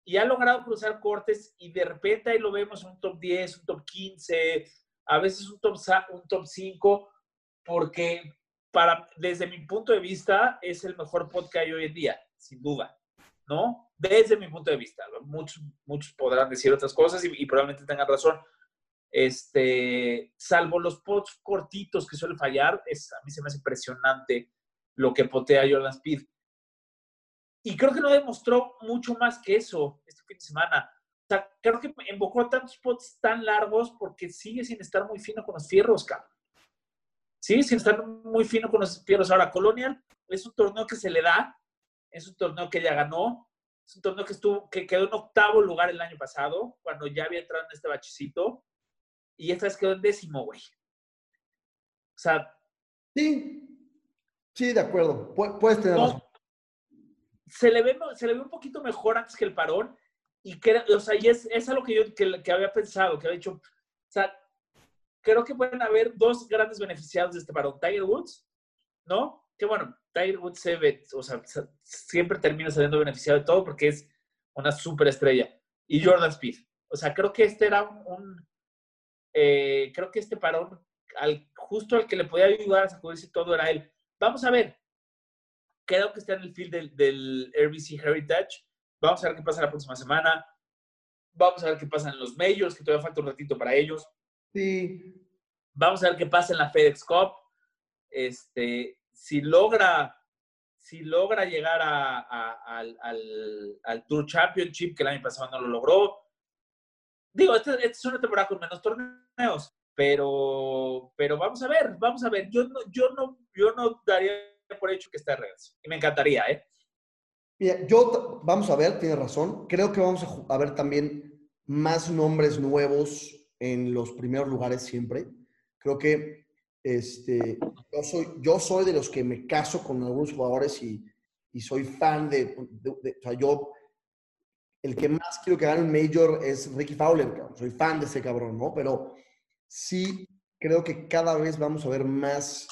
Y ha logrado cruzar cortes y de repente ahí lo vemos en un top 10, un top 15, a veces un top, un top 5, porque para, desde mi punto de vista es el mejor pot que hay hoy en día, sin duda, ¿no? Desde mi punto de vista. Muchos, muchos podrán decir otras cosas y, y probablemente tengan razón. Este, salvo los pots cortitos que suele fallar, es, a mí se me hace impresionante lo que potea Jordan Speed. Y creo que no demostró mucho más que eso este fin de semana. O sea, creo que invocó tantos pots tan largos porque sigue sin estar muy fino con los fierros, cabrón. Sigue sin estar muy fino con los fierros. Ahora, Colonial es un torneo que se le da, es un torneo que ya ganó, es un torneo que, estuvo, que quedó en octavo lugar el año pasado, cuando ya había entrado en este bachecito, y esta vez quedó en décimo, güey. O sea, Sí, sí, de acuerdo. Pu- puedes tener No, razón. se le ve, se le ve un poquito mejor antes que el parón. Y que, o sea, y es, es algo que yo que, que había pensado, que había dicho, o sea, creo que pueden haber dos grandes beneficiados de este parón. Tiger Woods, ¿no? Que bueno, Tiger Woods se ve, o sea, se- siempre termina saliendo beneficiado de todo porque es una superestrella. Y Jordan Speed. O sea, creo que este era un, un, eh, creo que este parón, al, justo al que le podía ayudar a sacudirse todo era él. Vamos a ver. Creo que está en el field del, del RBC Heritage. Vamos a ver qué pasa la próxima semana. Vamos a ver qué pasa en los majors, que todavía falta un ratito para ellos. Sí, Vamos a ver qué pasa en la FedEx Cup. Este, si logra, si logra llegar a, al, Tour Championship, que el año pasado no lo logró. Digo, esta, es una temporada con menos torneos, pero, pero vamos a ver, vamos a ver. Yo no, yo no, yo no daría por hecho que esté regreso. Y me encantaría, ¿eh? Mira, yo, vamos a ver, tienes razón. Creo que vamos a ver también más nombres nuevos en los primeros lugares siempre. Creo que este, yo, soy, yo soy de los que me caso con algunos jugadores y, y soy fan de, O sea, yo. El que más quiero que gane un Major es Ricky Fowler, cabrón. Soy fan de ese cabrón, ¿no? Pero sí creo que cada vez vamos a ver más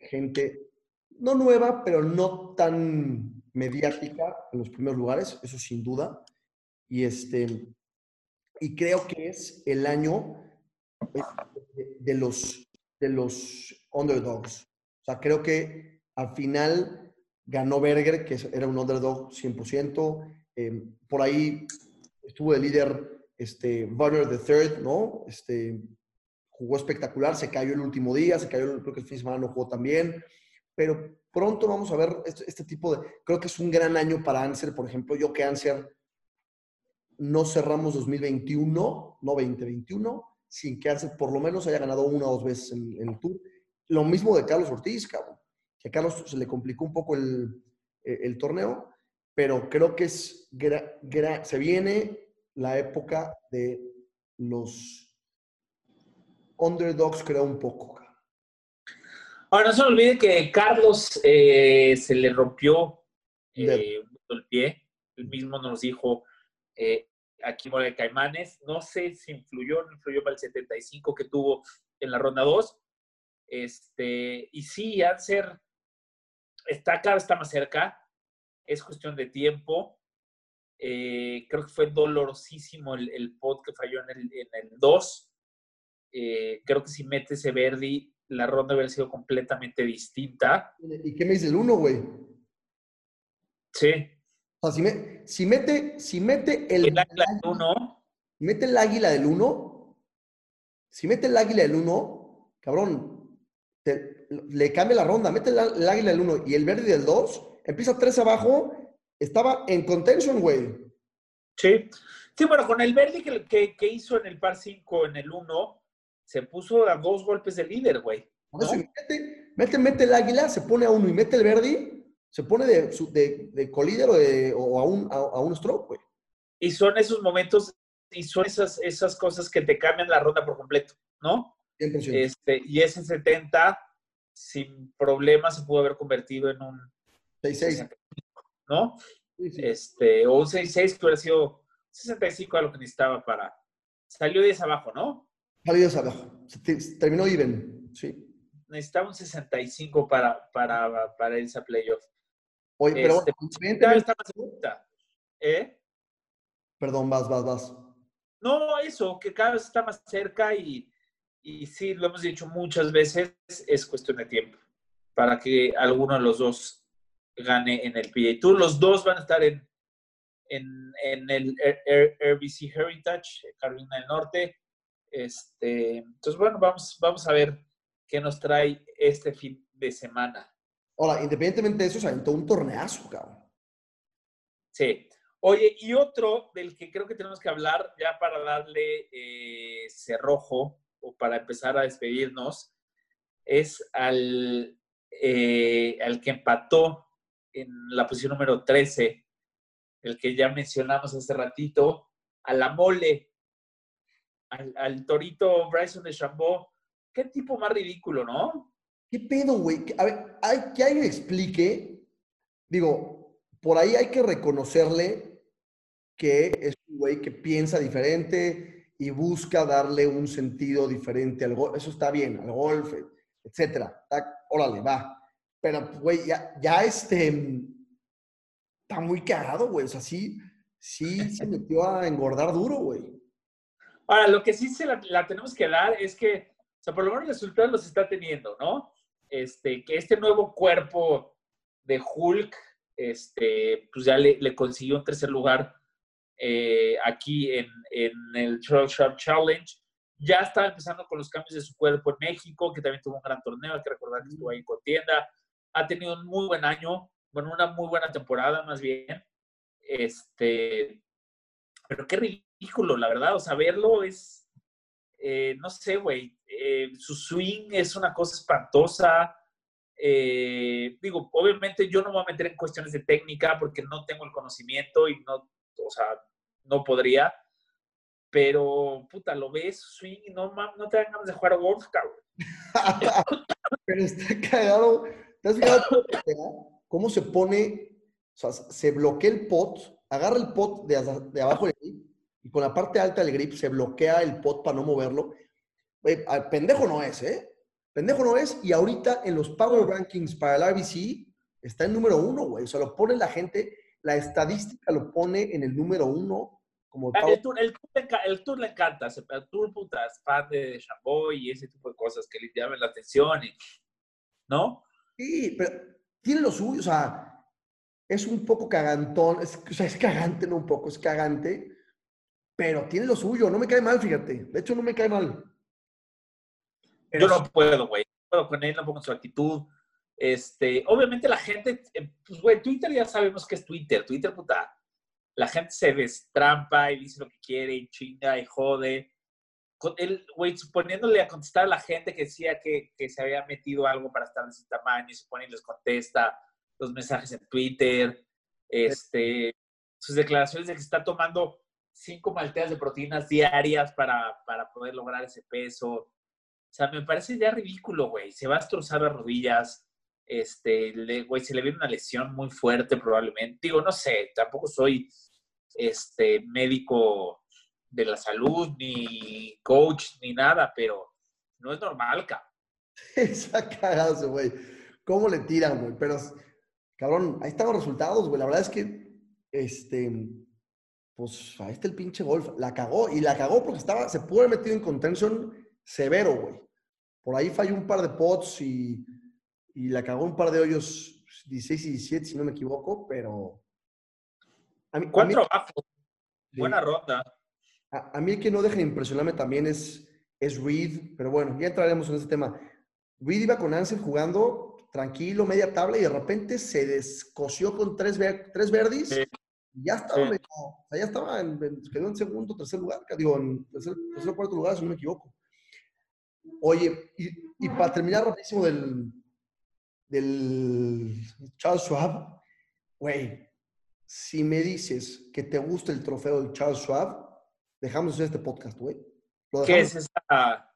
gente, no nueva, pero no tan mediática en los primeros lugares, eso sin duda. Y este y creo que es el año eh, de los de los underdogs. O sea, creo que al final ganó Berger, que era un underdog 100%. eh, por ahí estuvo de líder este, Warner III, ¿no? Este, jugó espectacular, se cayó el último día, se cayó, creo que el fin de semana no jugó tan bien, pero pronto vamos a ver este, este tipo de, creo que es un gran año para Anser, por ejemplo, yo que Anser no cerramos 2021, no 2021, sin que por lo menos haya ganado una o dos veces en, en el Tour. Lo mismo de Carlos Ortiz, cabrón, que a Carlos se le complicó un poco el, el torneo, pero creo que es, gra- gra- se viene la época de los underdogs, creo un poco. Ahora, no se olvide que Carlos eh, se le rompió eh, el pie. Él mismo nos dijo eh, aquí en de Caimanes. No sé si influyó, no influyó para el 75 que tuvo en la ronda 2. Este, y sí, Anser está vez está más cerca. Es cuestión de tiempo. Eh, creo que fue dolorosísimo el, el pot que falló en el, en el 2. Eh, creo que si mete ese Verdi, la ronda hubiera sido completamente distinta. ¿Y qué me dice el 1, güey? Sí. O sea, si, me- si mete, si mete el, El águila del 1, mete el águila del 1, si mete el águila del 1, cabrón, te- le cambia la ronda, mete el, el águila del 1 y el verde del 2, empieza 3 abajo, estaba en contention, güey. Sí. Sí, bueno, con el verde que, que, que hizo en el par 5 en el 1, se puso a dos golpes de líder, güey. Por eso, mete, mete, mete el águila, se pone a uno y mete el verde, se pone de, de, de colíder o, de- o a, un, a, a un stroke, güey. Y son esos momentos y son esas, esas cosas que te cambian la ronda por completo, ¿no? 100%. Este, y ese 70, sin problema, se pudo haber convertido en un 6-6. ¿no? Sí, sí. Este, o un 6-6 que hubiera sido 65 a lo que necesitaba para. Salió 10 abajo, ¿no? Salidas abajo. Se te- terminó even, sí. Necesitaba un 65 para, para, para irse a playoff. Oye, pero Este, vez está más. ¿Eh? Perdón, vas, vas, vas. No, eso, que cada vez está más cerca y, y sí, lo hemos dicho muchas veces, es cuestión de tiempo para que alguno de los dos gane en el PGA Tour. Los dos van a estar en, en, en el RBC Heritage, Carolina del Norte. Este, entonces, bueno, vamos, vamos a ver qué nos trae este fin de semana. Ahora, independientemente de eso, se aventó un torneazo, cabrón. Sí. Oye, y otro del que creo que tenemos que hablar ya para darle eh, cerrojo o para empezar a despedirnos es al, eh, al que empató en la posición número 13, el que ya mencionamos hace ratito, a la mole, al, al torito Bryson de Chambó. Qué tipo más ridículo, ¿no? ¿Qué pedo, güey? A ver, hay, que alguien explique. Digo, por ahí hay que reconocerle que es un güey que piensa diferente y busca darle un sentido diferente al golf. Eso está bien, al golf, etcétera. Órale, va. Pero, güey, ya, ya este. Está muy cagado, güey. O sea, sí, sí se metió a engordar duro, güey. Ahora, lo que sí se la, tenemos que dar es que, o sea, por lo menos resultados los está teniendo, ¿no? Este, que este nuevo cuerpo de Hulk, este, pues ya le, consiguió un tercer lugar eh, aquí en, en el Trail Sharp Challenge. ya estaba empezando con los cambios de su cuerpo en México, que también tuvo un gran torneo, hay que recordar que estuvo ahí en contienda. Ha tenido un muy buen año, bueno, una muy buena temporada más bien. Este, pero qué ridículo, la verdad, o sea, verlo es, eh, no sé, güey, eh, su swing es una cosa espantosa. Eh, digo, obviamente yo no me voy a meter en cuestiones de técnica porque no tengo el conocimiento y no, o sea, no podría. Pero, puta, lo ves, swing, y no, no te dan ganas de jugar golf, cabrón. pero está cagado. ¿Te has fijado cómo se pone, o sea, se bloquea el pot, agarra el pot de, de abajo con la parte alta del grip se bloquea el pot para no moverlo. pendejo no es, ¿eh? Pendejo no es. Y ahorita en los Power Rankings para el RBC está en número uno, güey. O sea, lo pone la gente, la estadística lo pone en el número uno como ah, el, tour, el, tour, le encanta, el tour puta, es fan de Chamboy y ese tipo de cosas que le llaman la atención, ¿no? Sí, pero tiene lo suyo, o sea, es un poco cagantón, es, o sea, es cagante, no un poco, es cagante, pero tiene lo suyo, no me cae mal, fíjate, de hecho no me cae mal. Yo no puedo, güey, no puedo con él, no pongo su actitud, este, obviamente la gente, eh, pues, güey, Twitter ya sabemos que es Twitter, Twitter, puta, la gente se destrampa y dice lo que quiere y chinga y jode. Él, güey, suponiéndole a contestar a la gente que decía que, que, se había metido algo para estar de ese tamaño y se pone y les contesta los mensajes en Twitter, este, sus declaraciones de que está tomando cinco malteas de proteínas diarias para, para poder lograr ese peso. O sea, me parece ya ridículo, güey. Se va a destrozar las rodillas. Este, güey, se le viene una lesión muy fuerte probablemente. Digo, no sé, tampoco soy este, médico de la salud, ni coach, ni nada, pero no es normal, cabrón. Cagado güey. ¿Cómo le tiran, güey? Pero, cabrón, ahí están los resultados, güey. La verdad es que, este, pues ahí está el pinche golf. La cagó y la cagó porque estaba, se pudo haber metido en contention severo, güey. Por ahí falló un par de pots y, y la cagó un par de hoyos 16 y 17, si no me equivoco, pero a mí, Cuatro Buena ronda. A, mí el que no deja de impresionarme también es, es Reed, pero bueno, ya entraremos en ese tema. Reed iba con Ansel jugando tranquilo, media tabla, y de repente se descoció con tres, tres verdis. Y ya estaba, ya estaba en, quedó en segundo, tercer lugar, digo, en tercer, o cuarto lugar, si no me equivoco. Oye, y, y para terminar rapidísimo del, del Charles Schwab, güey, si me dices que te gusta el trofeo del Charles Schwab, dejamos de hacer este podcast, güey. ¿Qué es esa?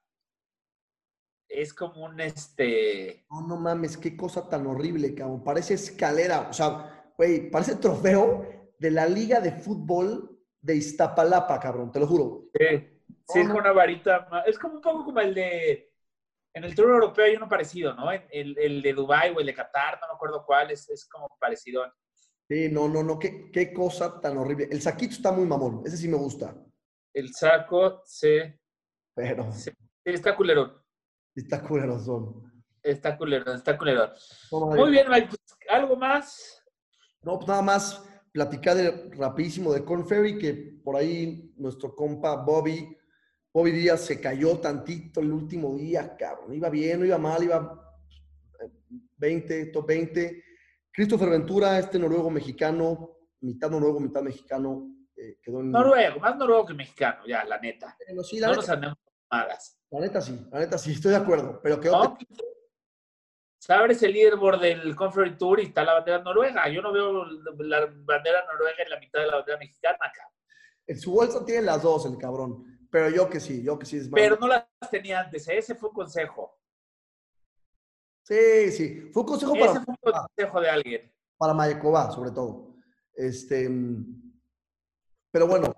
Es como un este. No, no mames, qué cosa tan horrible, cabrón. Parece escalera. O sea, güey, parece trofeo de la Liga de Fútbol de Iztapalapa, cabrón, te lo juro. Sí, sí, es una varita. Es como un poco como el de. En el Tour Europeo hay uno parecido, ¿no? El, el de Dubai o el de Qatar, no me acuerdo cuál, es, es como parecido. Sí, no, no, no, qué, qué cosa tan horrible. El saquito está muy mamón, ese sí me gusta. El saco, sí. Pero. Sí, está culero. Está culero, son. Está culero, está culero. Muy bien, Mike, pues, ¿algo más? No, pues nada más platicar de, rapidísimo de Corn Ferry, que por ahí nuestro compa Bobby, Bobby Díaz se cayó tantito el último día, cabrón. Iba bien, no iba mal, iba 20, eh, top 20 Christopher Ventura, este noruego mexicano, mitad noruego, mitad mexicano, eh, quedó en... Noruego, más noruego que mexicano, ya, la neta. sí, la no neta, nos La neta sí, la neta sí, estoy de acuerdo, pero quedó... ¿No? Sabes el leaderboard del Conference Tour y está la bandera noruega. Yo no veo la bandera noruega en la mitad de la bandera mexicana, acá. En su bolsa tiene las dos, el cabrón. Pero yo que sí, yo que sí. Es pero no las tenía antes, ese fue un consejo. Sí, sí. Fue un consejo para. Ese fue un consejo de alguien. Para Mayekova, sobre todo. Este, pero bueno,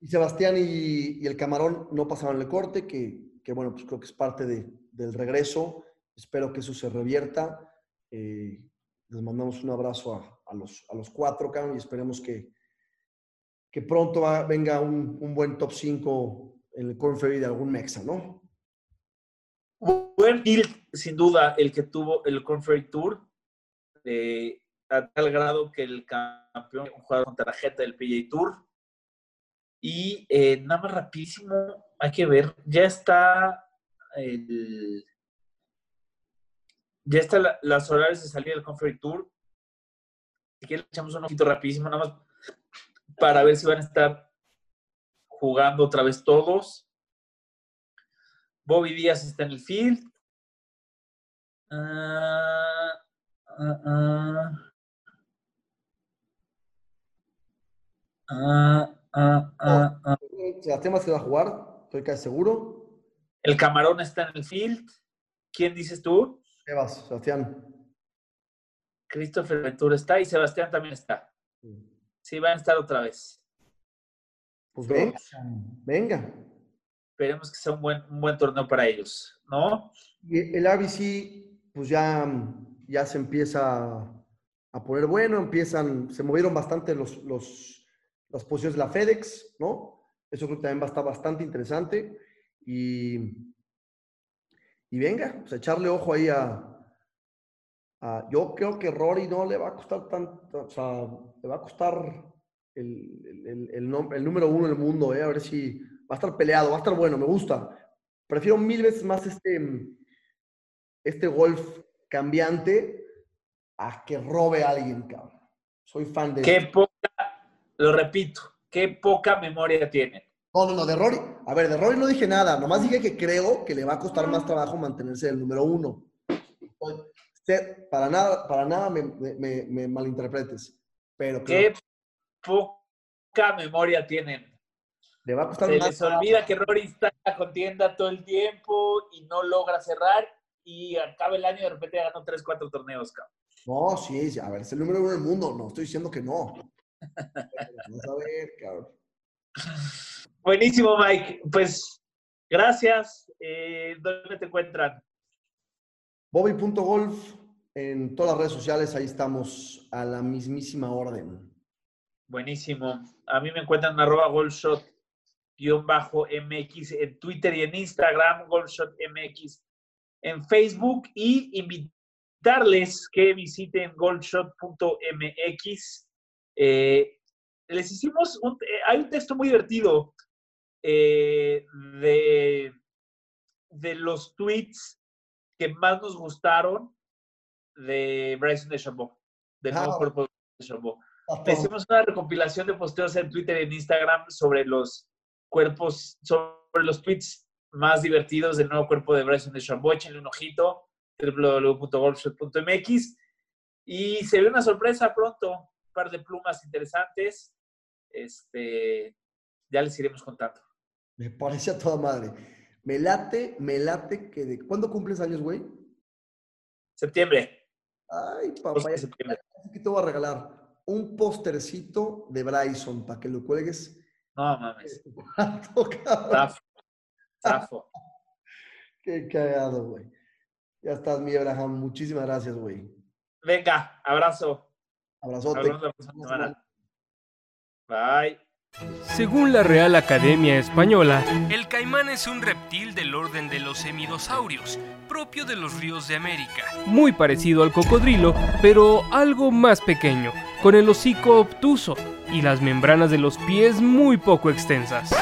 y Sebastián y, el Camarón no pasaron el corte, que, que, bueno, pues creo que es parte de, del regreso. Espero que eso se revierta. Eh, les mandamos un abrazo a, a, los, a los cuatro, y esperemos que, que pronto venga un, un, buen top 5 en el Corn Ferry de algún Mexa, ¿no? buen deal, sin duda, el que tuvo el Conference Tour, eh, a tal grado que el campeón jugaba con tarjeta del PGA Tour. Y eh, nada más rapidísimo, hay que ver, ya está el, ya están la, las horarios de salida del Conferry Tour. Si quieren, echamos un ojito rapidísimo, nada más para ver si van a estar jugando otra vez todos. Bobby Díaz está en el field. Ah, ah, ah. Sebastián se va a jugar, estoy casi seguro. El camarón está en el field. ¿Quién dices tú? Sebas, Sebastián. Christopher Ventura está y Sebastián también está. Sí, van a estar otra vez. Pues venga, venga. Esperemos que sea un buen, un buen torneo para ellos, ¿no? Y el ABC, pues ya, ya se empieza a poner bueno, empiezan, se movieron bastante los, los, las posiciones de la FedEx, ¿no? Eso creo que también va a estar bastante interesante. Y, y venga, pues echarle ojo ahí a, a, Yo creo que Rory no le va a costar tanto, o sea, le va a costar el, el, el, el número uno del mundo, ¿eh? A ver si va a estar peleado, va a estar bueno, me gusta. Prefiero mil veces más este, este golf cambiante a que robe a alguien, cabrón. Soy fan de Qué poca, lo repito, qué poca memoria tienen. No, no, no, de Rory. A ver, de Rory no dije nada. Nomás dije que creo que le va a costar más trabajo mantenerse el número uno. Usted, para nada, para nada me, me, me malinterpretes. Pero qué poca memoria tienen. Le va a costar Se más les olvida que Rory está en la contienda todo el tiempo y no logra cerrar y acaba el año y de repente ya ganó 3, 4 torneos, cabrón. No, sí, a ver, es el número uno del mundo. No estoy diciendo que no. Vamos a ver, cabrón. Buenísimo, Mike. Pues gracias. Eh, ¿Dónde te encuentran? Bobby.golf en todas las redes sociales, ahí estamos a la mismísima orden. Buenísimo. A mí me encuentran en arroba golfshot-mx en Twitter y en Instagram, golfshotmx en Facebook y invitarles que visiten golfshot.mx. Eh, les hicimos, un, eh, hay un texto muy divertido eh, de, de los tweets que más nos gustaron de Bryson DeChambeau, del nuevo Ah. cuerpo de DeChambeau. Hicimos una recopilación de posteos en Twitter y en Instagram sobre los cuerpos, sobre los tweets más divertidos del nuevo cuerpo de Bryson DeChambeau. Échenle un ojito, www.golfshot.mx. Y se ve una sorpresa pronto, un par de plumas interesantes. Este, ya les iremos contando. Me parece a toda madre. Me late, me late que de... ¿Cuándo cumples años, güey? Septiembre. Ay, papá, ya septiembre. que te voy a regalar un postercito de Bryson para que lo cuelgues. No mames. Zafo. Zafo. Qué cagado, güey. Ya estás, mi Abraham. Muchísimas gracias, güey. Venga, abrazo. Abrazote. Semana. Bye. Según la Real Academia Española, el caimán es un reptil del orden de los hemidosaurios, propio de los ríos de América, muy parecido al cocodrilo, pero algo más pequeño, con el hocico obtuso y las membranas de los pies muy poco extensas.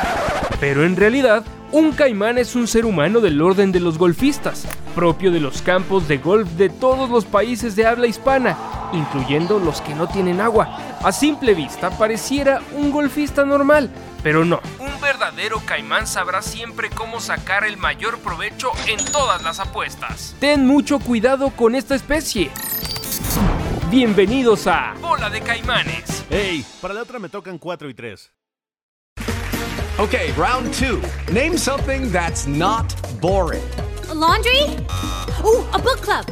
Pero en realidad, un caimán es un ser humano del orden de los golfistas, propio de los campos de golf de todos los países de habla hispana, incluyendo los que no tienen agua. A simple vista pareciera un golfista normal, pero no. Un verdadero caimán sabrá siempre cómo sacar el mayor provecho en todas las apuestas. Ten mucho cuidado con esta especie. Bienvenidos a Bola de Caimanes. Hey, para la otra me tocan 4 y 3. Okay, round two. Name something that's not boring. A laundry? Ooh, a book club.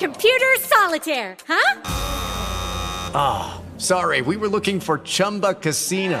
Computer solitaire, huh? Ah, sorry, we were looking for Chumba Casino.